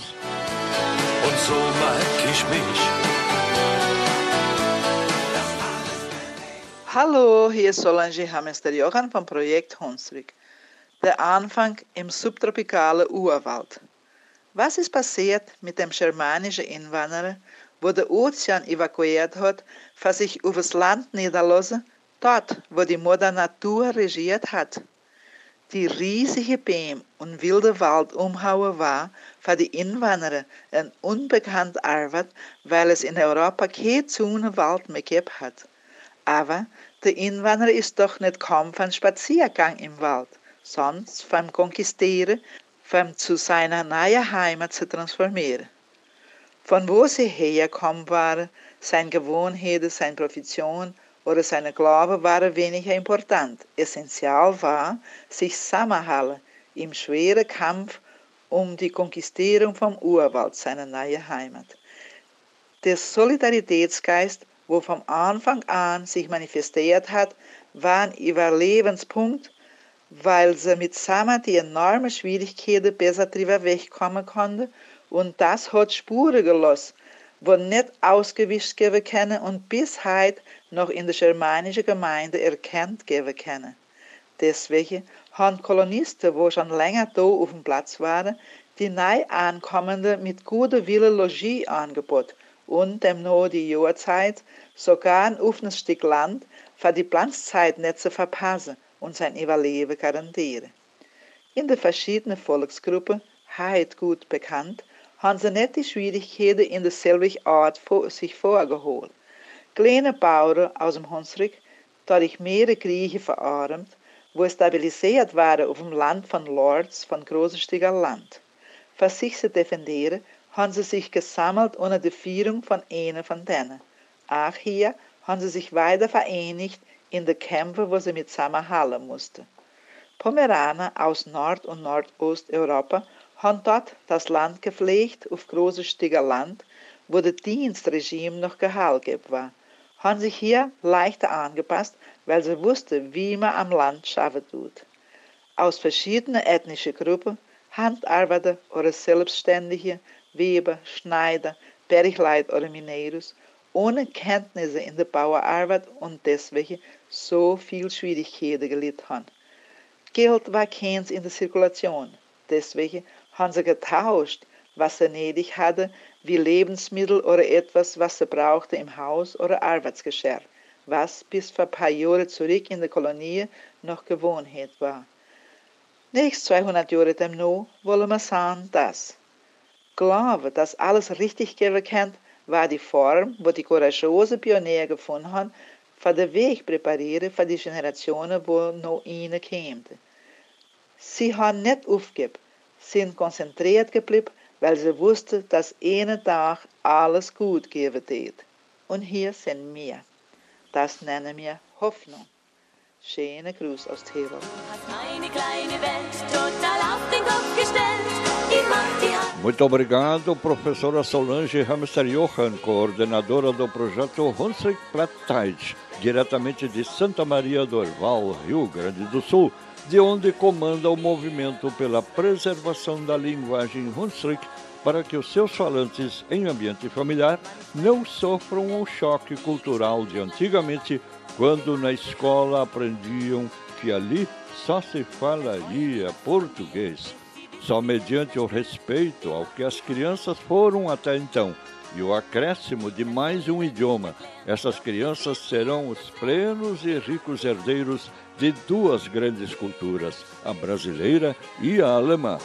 Speaker 12: Hallo, hier ist Solange Hamester-Johann vom Projekt Hunsrück. Der Anfang im subtropikalen Urwald. Was ist passiert mit dem germanischen Inwanderer, wo der Ozean evakuiert hat, für sich übers Land niederlassen, dort, wo die Mutter Natur regiert hat? Die riesige Bäume und wilde Wald umhauen war für die Inwanderer ein unbekannt Arbeit, weil es in Europa keine Zone Wald mehr gegeben hat. Aber der Inwanderer ist doch nicht kaum von Spaziergang im Wald, sonst vom Konquistieren, vom zu seiner neuen Heimat zu transformieren. Von wo sie hergekommen waren, seine Gewohnheiten, seine Profession oder seine Glaube waren weniger important. Essentiell war, sich zusammenhalten im schweren Kampf um die Konquistierung vom Urwald, seiner neuen Heimat. Der Solidaritätsgeist, wo vom Anfang an sich manifestiert hat, war ein Überlebenspunkt, weil sie mit zusammen die enormen Schwierigkeiten besser drüber wegkommen konnten und das hat Spuren gelassen, wo nicht ausgewischt geben können und bis heute noch in der germanischen Gemeinde erkannt geben können. Deswegen haben Kolonisten, wo schon länger da auf dem Platz waren, die neu ankommende mit guter Wille Logie angeboten und dem nur die Jahrzeit sogar ein offenes Stück Land für die Planzzeit nicht zu verpassen und sein Überleben garantieren. In den verschiedenen Volksgruppen, heute gut bekannt, haben sie nicht die Schwierigkeiten in derselben Art vor, sich vorgeholt. Kleine Bauern aus dem Hunsrück, dadurch mehrere Kriege verarmt, wo stabilisiert waren auf dem Land von Lords von großestiger Land. Für sich zu defendieren, haben sie sich gesammelt unter der Führung von einer von denen. Auch hier haben sie sich weiter vereinigt in den Kämpfen, wo sie mit zusammenhalten mussten. Pomeraner aus Nord- und Nordosteuropa haben dort das Land gepflegt auf großes Stücker Land, wo das Dienstregime noch gehalten war, haben sich hier leichter angepasst, weil sie wussten, wie man am Land schaffen tut. Aus verschiedenen ethnischen Gruppen, Handarbeiter oder Selbstständige, Weber, Schneider, Bergleit oder Mineros, ohne Kenntnisse in der Bauerarbeit und deswegen so viel Schwierigkeiten gelitten haben. Geld war keins in der Zirkulation, deswegen haben sie getauscht, was sie nötig hatte, wie Lebensmittel oder etwas, was sie brauchte im Haus oder Arbeitsgeschirr, was bis vor ein paar Jahren zurück in der Kolonie noch Gewohnheit war. Nächst 200 Jahre demno wollen wir sagen, dass Glaube, dass alles richtig geben kann, war die Form, wo die courageosen Pioniere gefunden haben, für den Weg präparieren für die Generationen, wo noch ihnen kämen. Sie haben nicht aufgegeben, sind konzentriert geblieben, weil sie wussten, dass einen Tag alles gut geben wird. Und hier sind wir. Das nennen wir Hoffnung. Schöne Gruß aus
Speaker 11: Hand.
Speaker 1: Muito obrigado, professora Solange Hamster Johan, coordenadora do projeto Hunsrück Plattdeutsch, diretamente de Santa Maria do Orval, Rio Grande do Sul, de onde comanda o movimento pela preservação da linguagem Hunsrück para que os seus falantes em ambiente familiar não sofram o choque cultural de antigamente, quando na escola aprendiam que ali só se falaria português. Só mediante o respeito ao que as crianças foram até então e o acréscimo de mais um idioma, essas crianças serão os plenos e ricos herdeiros de duas grandes culturas, a brasileira e a alemã.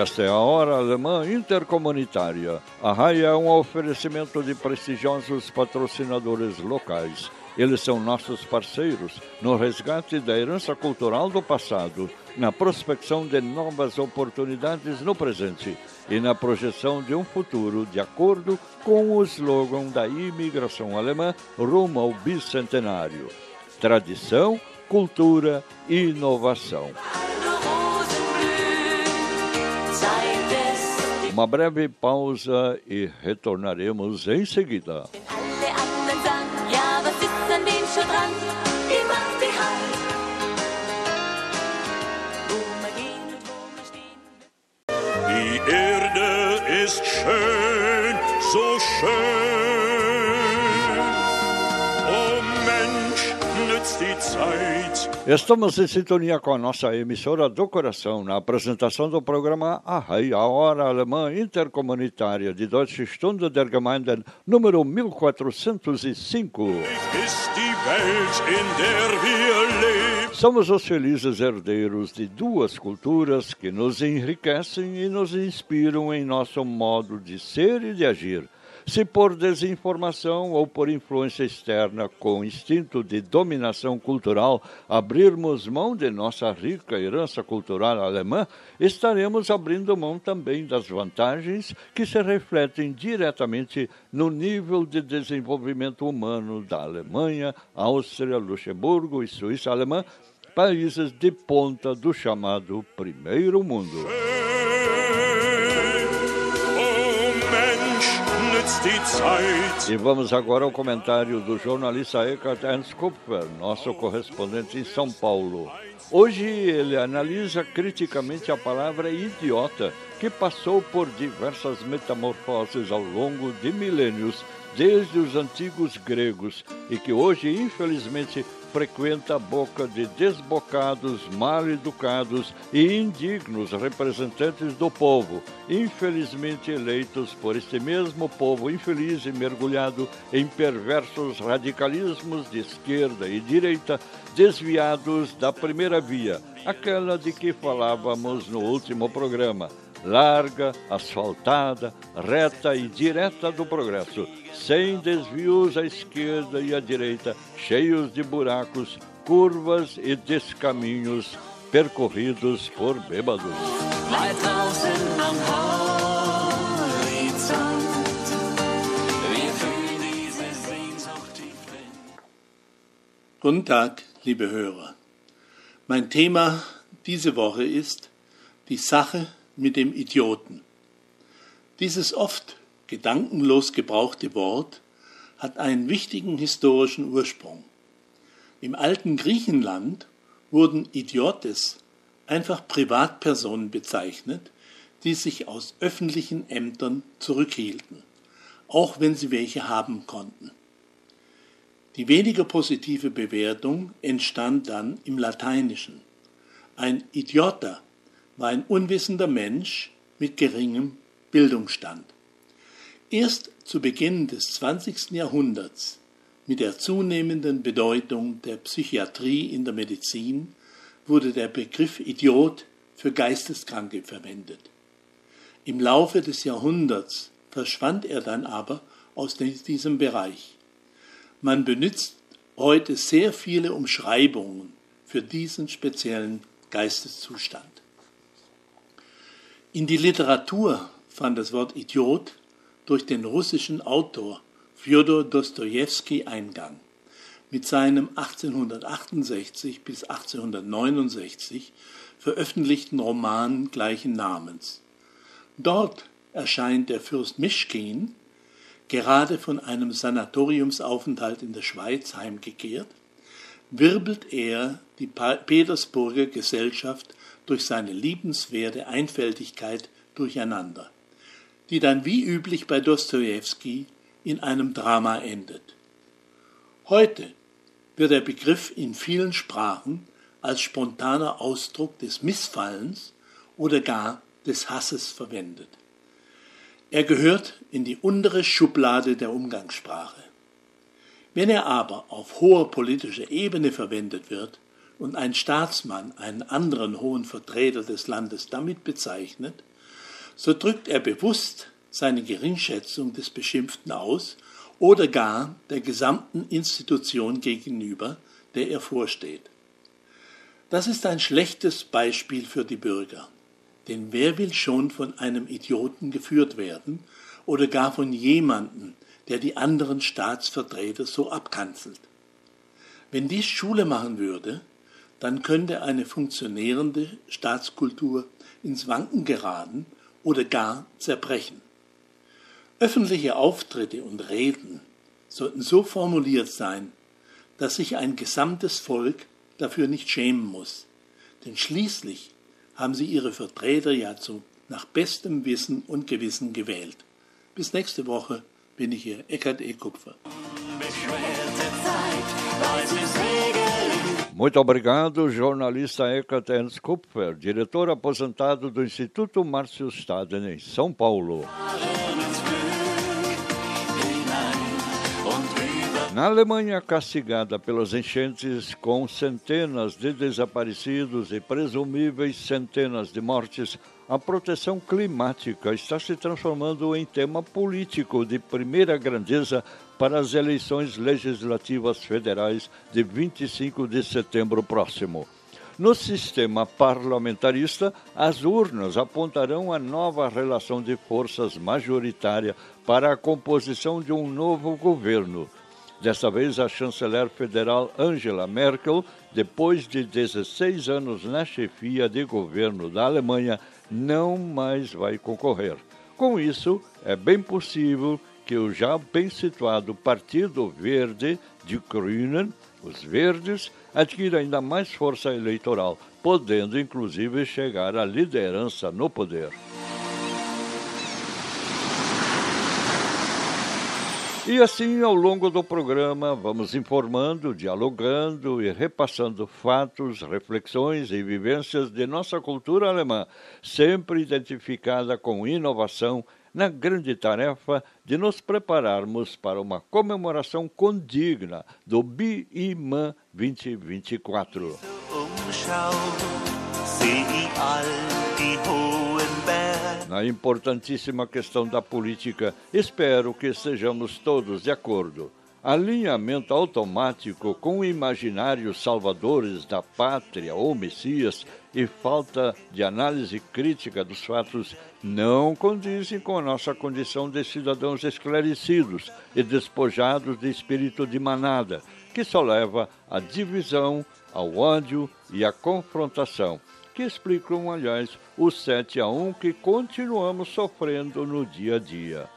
Speaker 1: Esta é a Hora Alemã Intercomunitária. A RAI é um oferecimento de prestigiosos patrocinadores locais. Eles são nossos parceiros no resgate da herança cultural do passado, na prospecção de novas oportunidades no presente e na projeção de um futuro de acordo com o slogan da imigração alemã rumo ao bicentenário: tradição, cultura e inovação. Uma breve pausa e retornaremos em seguida.
Speaker 11: Ist
Speaker 4: schön, so schön. Oh Mensch, nützt die Zeit.
Speaker 1: Estamos em sintonia com a nossa emissora do coração na apresentação do programa Arrai, a Hora Alemã Intercomunitária de Deutsche Stunde der Gemeinden, número 1405.
Speaker 4: Ist die Welt, in der wir leben.
Speaker 1: Somos os felizes herdeiros de duas culturas que nos enriquecem e nos inspiram em nosso modo de ser e de agir. Se por desinformação ou por influência externa com instinto de dominação cultural abrirmos mão de nossa rica herança cultural alemã, estaremos abrindo mão também das vantagens que se refletem diretamente no nível de desenvolvimento humano da Alemanha, Áustria, Luxemburgo e Suíça alemã, países de ponta do chamado Primeiro Mundo. E vamos agora ao comentário do jornalista Eckhart Ernst Kupfer, nosso correspondente em São Paulo. Hoje ele analisa criticamente a palavra idiota, que passou por diversas metamorfoses ao longo de milênios, desde os antigos gregos, e que hoje, infelizmente, frequenta a boca de desbocados, mal educados e indignos representantes do povo, infelizmente eleitos por este mesmo povo infeliz e mergulhado em perversos radicalismos de esquerda e direita, desviados da primeira via, aquela de que falávamos no último programa larga, asfaltada, reta e direta do progresso, sem desvios à esquerda e à direita, cheios de buracos, curvas e descaminhos percorridos por bêbados.
Speaker 13: Guten Tag, liebe Hörer. Mein Thema diese Woche ist die Sache mit dem Idioten. Dieses oft gedankenlos gebrauchte Wort hat einen wichtigen historischen Ursprung. Im alten Griechenland wurden Idiotes einfach Privatpersonen bezeichnet, die sich aus öffentlichen Ämtern zurückhielten, auch wenn sie welche haben konnten. Die weniger positive Bewertung entstand dann im Lateinischen. Ein Idiota war ein unwissender Mensch mit geringem Bildungsstand. Erst zu Beginn des 20. Jahrhunderts, mit der zunehmenden Bedeutung der Psychiatrie in der Medizin, wurde der Begriff Idiot für Geisteskranke verwendet. Im Laufe des Jahrhunderts verschwand er dann aber aus diesem Bereich. Man benutzt heute sehr viele Umschreibungen für diesen speziellen Geisteszustand. In die Literatur fand das Wort Idiot durch den russischen Autor Fjodor Dostojewski Eingang. Mit seinem 1868 bis 1869 veröffentlichten Roman gleichen Namens. Dort erscheint der Fürst Mischkin, gerade von einem Sanatoriumsaufenthalt in der Schweiz heimgekehrt, wirbelt er die Petersburger Gesellschaft durch seine liebenswerte Einfältigkeit durcheinander die dann wie üblich bei Dostojewski in einem Drama endet. Heute wird der Begriff in vielen Sprachen als spontaner Ausdruck des Missfallens oder gar des Hasses verwendet. Er gehört in die untere Schublade der Umgangssprache. Wenn er aber auf hoher politischer Ebene verwendet wird und ein Staatsmann einen anderen hohen Vertreter des Landes damit bezeichnet, so drückt er bewusst seine Geringschätzung des Beschimpften aus oder gar der gesamten Institution gegenüber, der er vorsteht. Das ist ein schlechtes Beispiel für die Bürger. Denn wer will schon von einem Idioten geführt werden oder gar von jemandem, der die anderen Staatsvertreter so abkanzelt? Wenn dies Schule machen würde, dann könnte eine funktionierende Staatskultur ins Wanken geraten oder gar zerbrechen. Öffentliche Auftritte und Reden sollten so formuliert sein, dass sich ein gesamtes Volk dafür nicht schämen muss. Denn schließlich haben sie ihre Vertreter ja zu, nach bestem Wissen und Gewissen gewählt. Bis nächste Woche bin ich hier, Eckhard E. Kupfer.
Speaker 1: Muito obrigado, jornalista Eckhart Ernst Kupfer, diretor aposentado do Instituto Márcio Staden, em São Paulo. Na Alemanha, castigada pelas enchentes, com centenas de desaparecidos e presumíveis centenas de mortes, a proteção climática está se transformando em tema político de primeira grandeza para as eleições legislativas federais de 25 de setembro próximo. No sistema parlamentarista, as urnas apontarão a nova relação de forças majoritária para a composição de um novo governo. Desta vez, a chanceler federal Angela Merkel, depois de 16 anos na chefia de governo da Alemanha, não mais vai concorrer. Com isso, é bem possível que o já bem situado Partido Verde de Grünen, os Verdes, adquire ainda mais força eleitoral, podendo inclusive chegar à liderança no poder. E assim, ao longo do programa, vamos informando, dialogando e repassando fatos, reflexões e vivências de nossa cultura alemã, sempre identificada com inovação na grande tarefa de nos prepararmos para uma comemoração condigna do BIMAN 2024. Na importantíssima questão da política, espero que sejamos todos de acordo alinhamento automático com imaginários salvadores da pátria ou Messias e falta de análise crítica dos fatos não condizem com a nossa condição de cidadãos esclarecidos e despojados de espírito de manada, que só leva à divisão, ao ódio e à confrontação, que explicam, aliás, o 7 a 1 que continuamos sofrendo no dia a dia.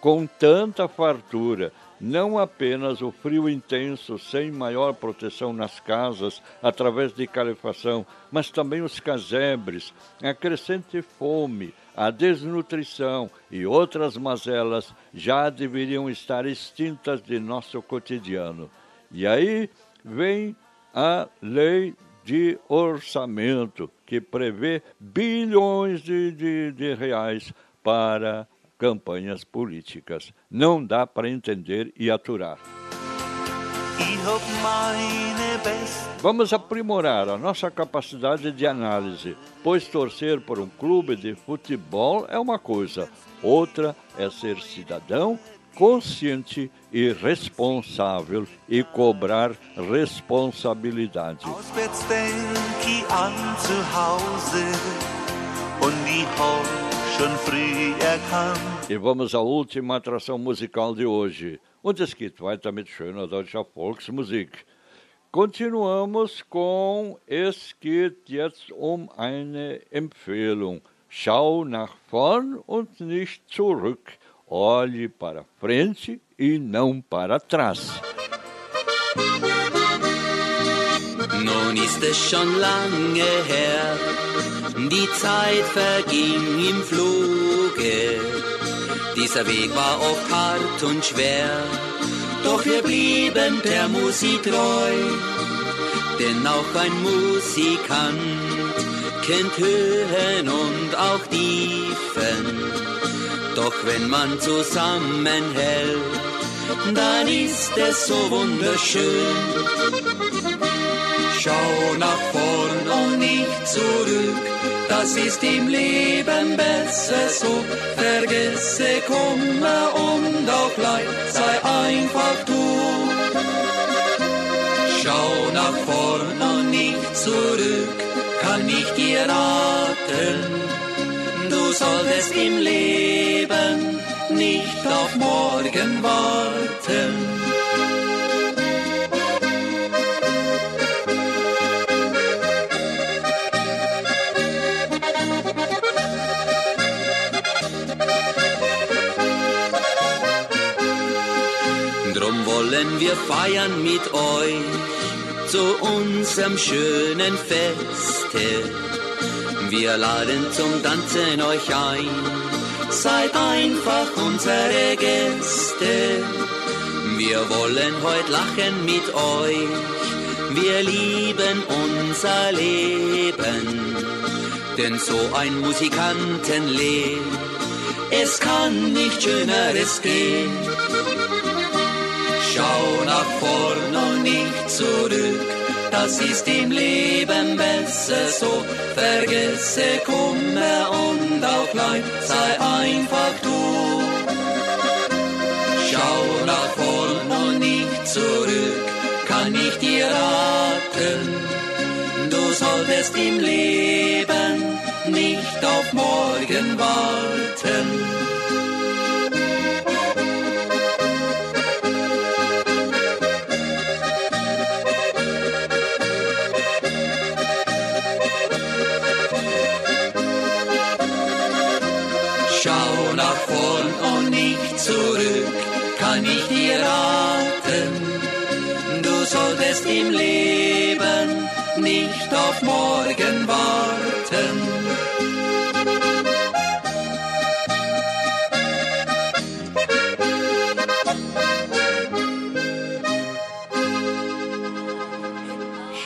Speaker 1: Com tanta fartura não apenas o frio intenso sem maior proteção nas casas através de calefação, mas também os casebres, a crescente fome, a desnutrição e outras mazelas já deveriam estar extintas de nosso cotidiano. E aí vem a lei de orçamento, que prevê bilhões de, de, de reais para campanhas políticas. Não dá para entender e aturar. Vamos aprimorar a nossa capacidade de análise, pois torcer por um clube de futebol é uma coisa, outra é ser cidadão consciente e responsável e cobrar responsabilidade. E vamos à última atração musical de hoje. Und es geht weiter mit schöner deutscher Volksmusik. Continuamos com Es geht jetzt um eine Empfehlung. Schau nach vorn und nicht zurück. Olhe para frente e não para trás.
Speaker 14: Nun ist es schon lange her, die Zeit verging im Fluge. Dieser Weg war oft hart und schwer, doch wir blieben der Musik treu. Denn auch ein Musikant kennt Höhen und auch Tiefen. Doch wenn man zusammenhält, dann ist es so wunderschön. Schau nach vorn und nicht zurück, das ist im Leben besser so. Vergesse Kummer und auch Leid, sei einfach du. Schau nach vorn und nicht zurück, kann ich dir raten. Du solltest im Leben nicht auf morgen warten. Wir feiern mit euch zu unserem schönen Feste. Wir laden zum Tanzen euch ein, seid einfach unsere Gäste. Wir wollen heute lachen mit euch, wir lieben unser Leben. Denn so ein Musikantenleben, es kann nicht schöneres gehen. Schau nach vorn und nicht zurück, das ist im Leben besser so. Vergesse Kummer und auch Leid, sei einfach du. Schau nach vorn und nicht zurück, kann ich dir raten. Du solltest im Leben nicht auf morgen warten.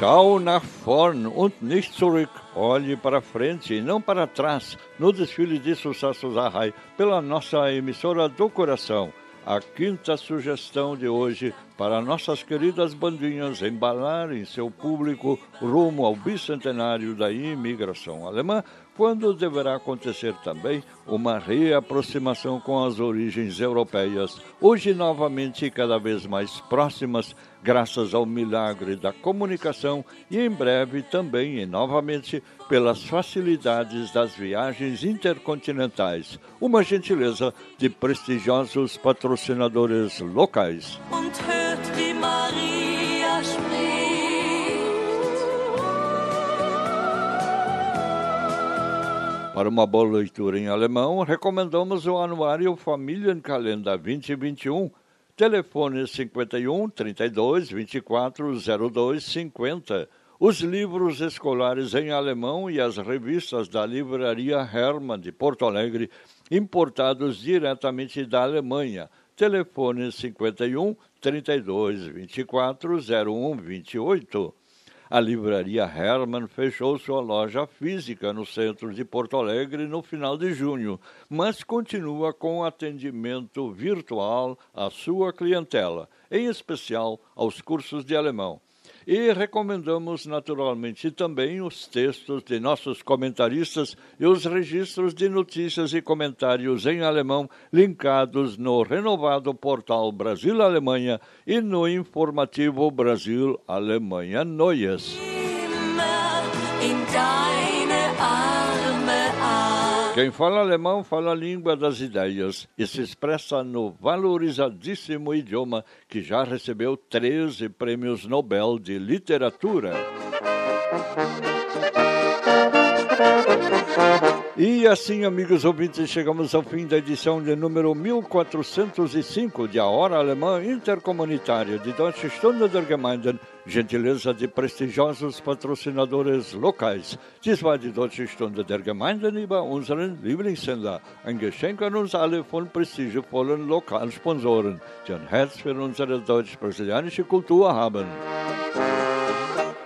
Speaker 14: Schau nach vorn und nicht zurück.
Speaker 1: Olhe para frente e não para trás no desfile de sucessos da RAI pela nossa emissora do coração. A quinta sugestão de hoje para nossas queridas bandinhas embalarem seu público rumo ao bicentenário da imigração alemã, quando deverá acontecer também uma reaproximação com as origens europeias, hoje novamente cada vez mais próximas, graças ao milagre da comunicação e em breve também e novamente pelas facilidades das viagens intercontinentais, uma gentileza de prestigiosos patrocinadores locais. Para uma boa leitura em alemão, recomendamos o Anuário Familienkalender 2021, telefone 51 32 24 02 50. Os livros escolares em alemão e as revistas da Livraria Hermann de Porto Alegre, importados diretamente da Alemanha. Telefone 51 32 24 01 28. A livraria Hermann fechou sua loja física no centro de Porto Alegre no final de junho, mas continua com atendimento virtual à sua clientela, em especial aos cursos de alemão. E recomendamos naturalmente também os textos de nossos comentaristas e os registros de notícias e comentários em alemão linkados no renovado portal Brasil-Alemanha e no informativo Brasil-Alemanha Neues. Quem fala alemão fala a língua das ideias e se expressa no valorizadíssimo idioma que já recebeu 13 prêmios Nobel de Literatura. E assim, amigos ouvintes, chegamos ao fim da edição de número 1405 de A Hora Alemã Intercomunitária de Deutsche Stunde der Gemeinden, gentileza de prestigiosos patrocinadores locais. Dies war die Deutsche Stunde der Gemeinden über unseren Lieblingssender, ein Geschenk an uns alle von prestigevollen Lokalsponsoren, die ein Herz für unsere deutsch-brasilianische Kultur haben.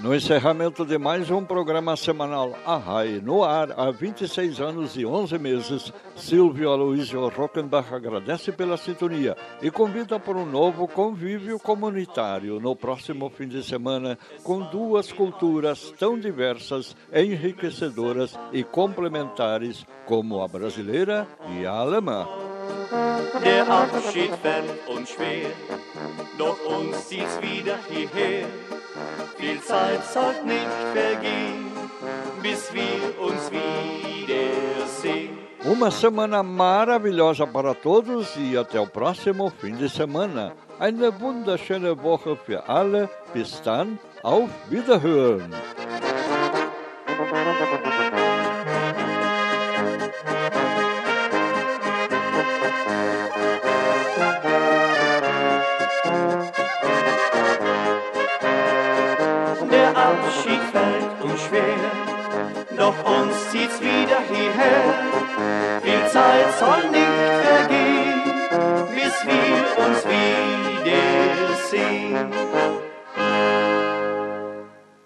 Speaker 1: No encerramento de mais um programa semanal A RAI, no ar há 26 anos e 11 meses, Silvio Aloysio Rockenbach agradece pela sintonia e convida para um novo convívio comunitário no próximo fim de semana com duas culturas tão diversas, enriquecedoras e complementares como a brasileira e a alemã.
Speaker 15: Der Abschied schwer, doch uns wieder hierher. Viel Zeit soll nicht vergehen, bis wir uns wiedersehen.
Speaker 1: Uma semana maravilhosa para todos e até o próximo fim de semana. Eine wunderschöne Woche für alle. Bis dann, auf Wiederhören.
Speaker 15: Doch uns zieht's wieder hierher. Viel Zeit soll nicht vergehen, bis wir uns wiedersehen.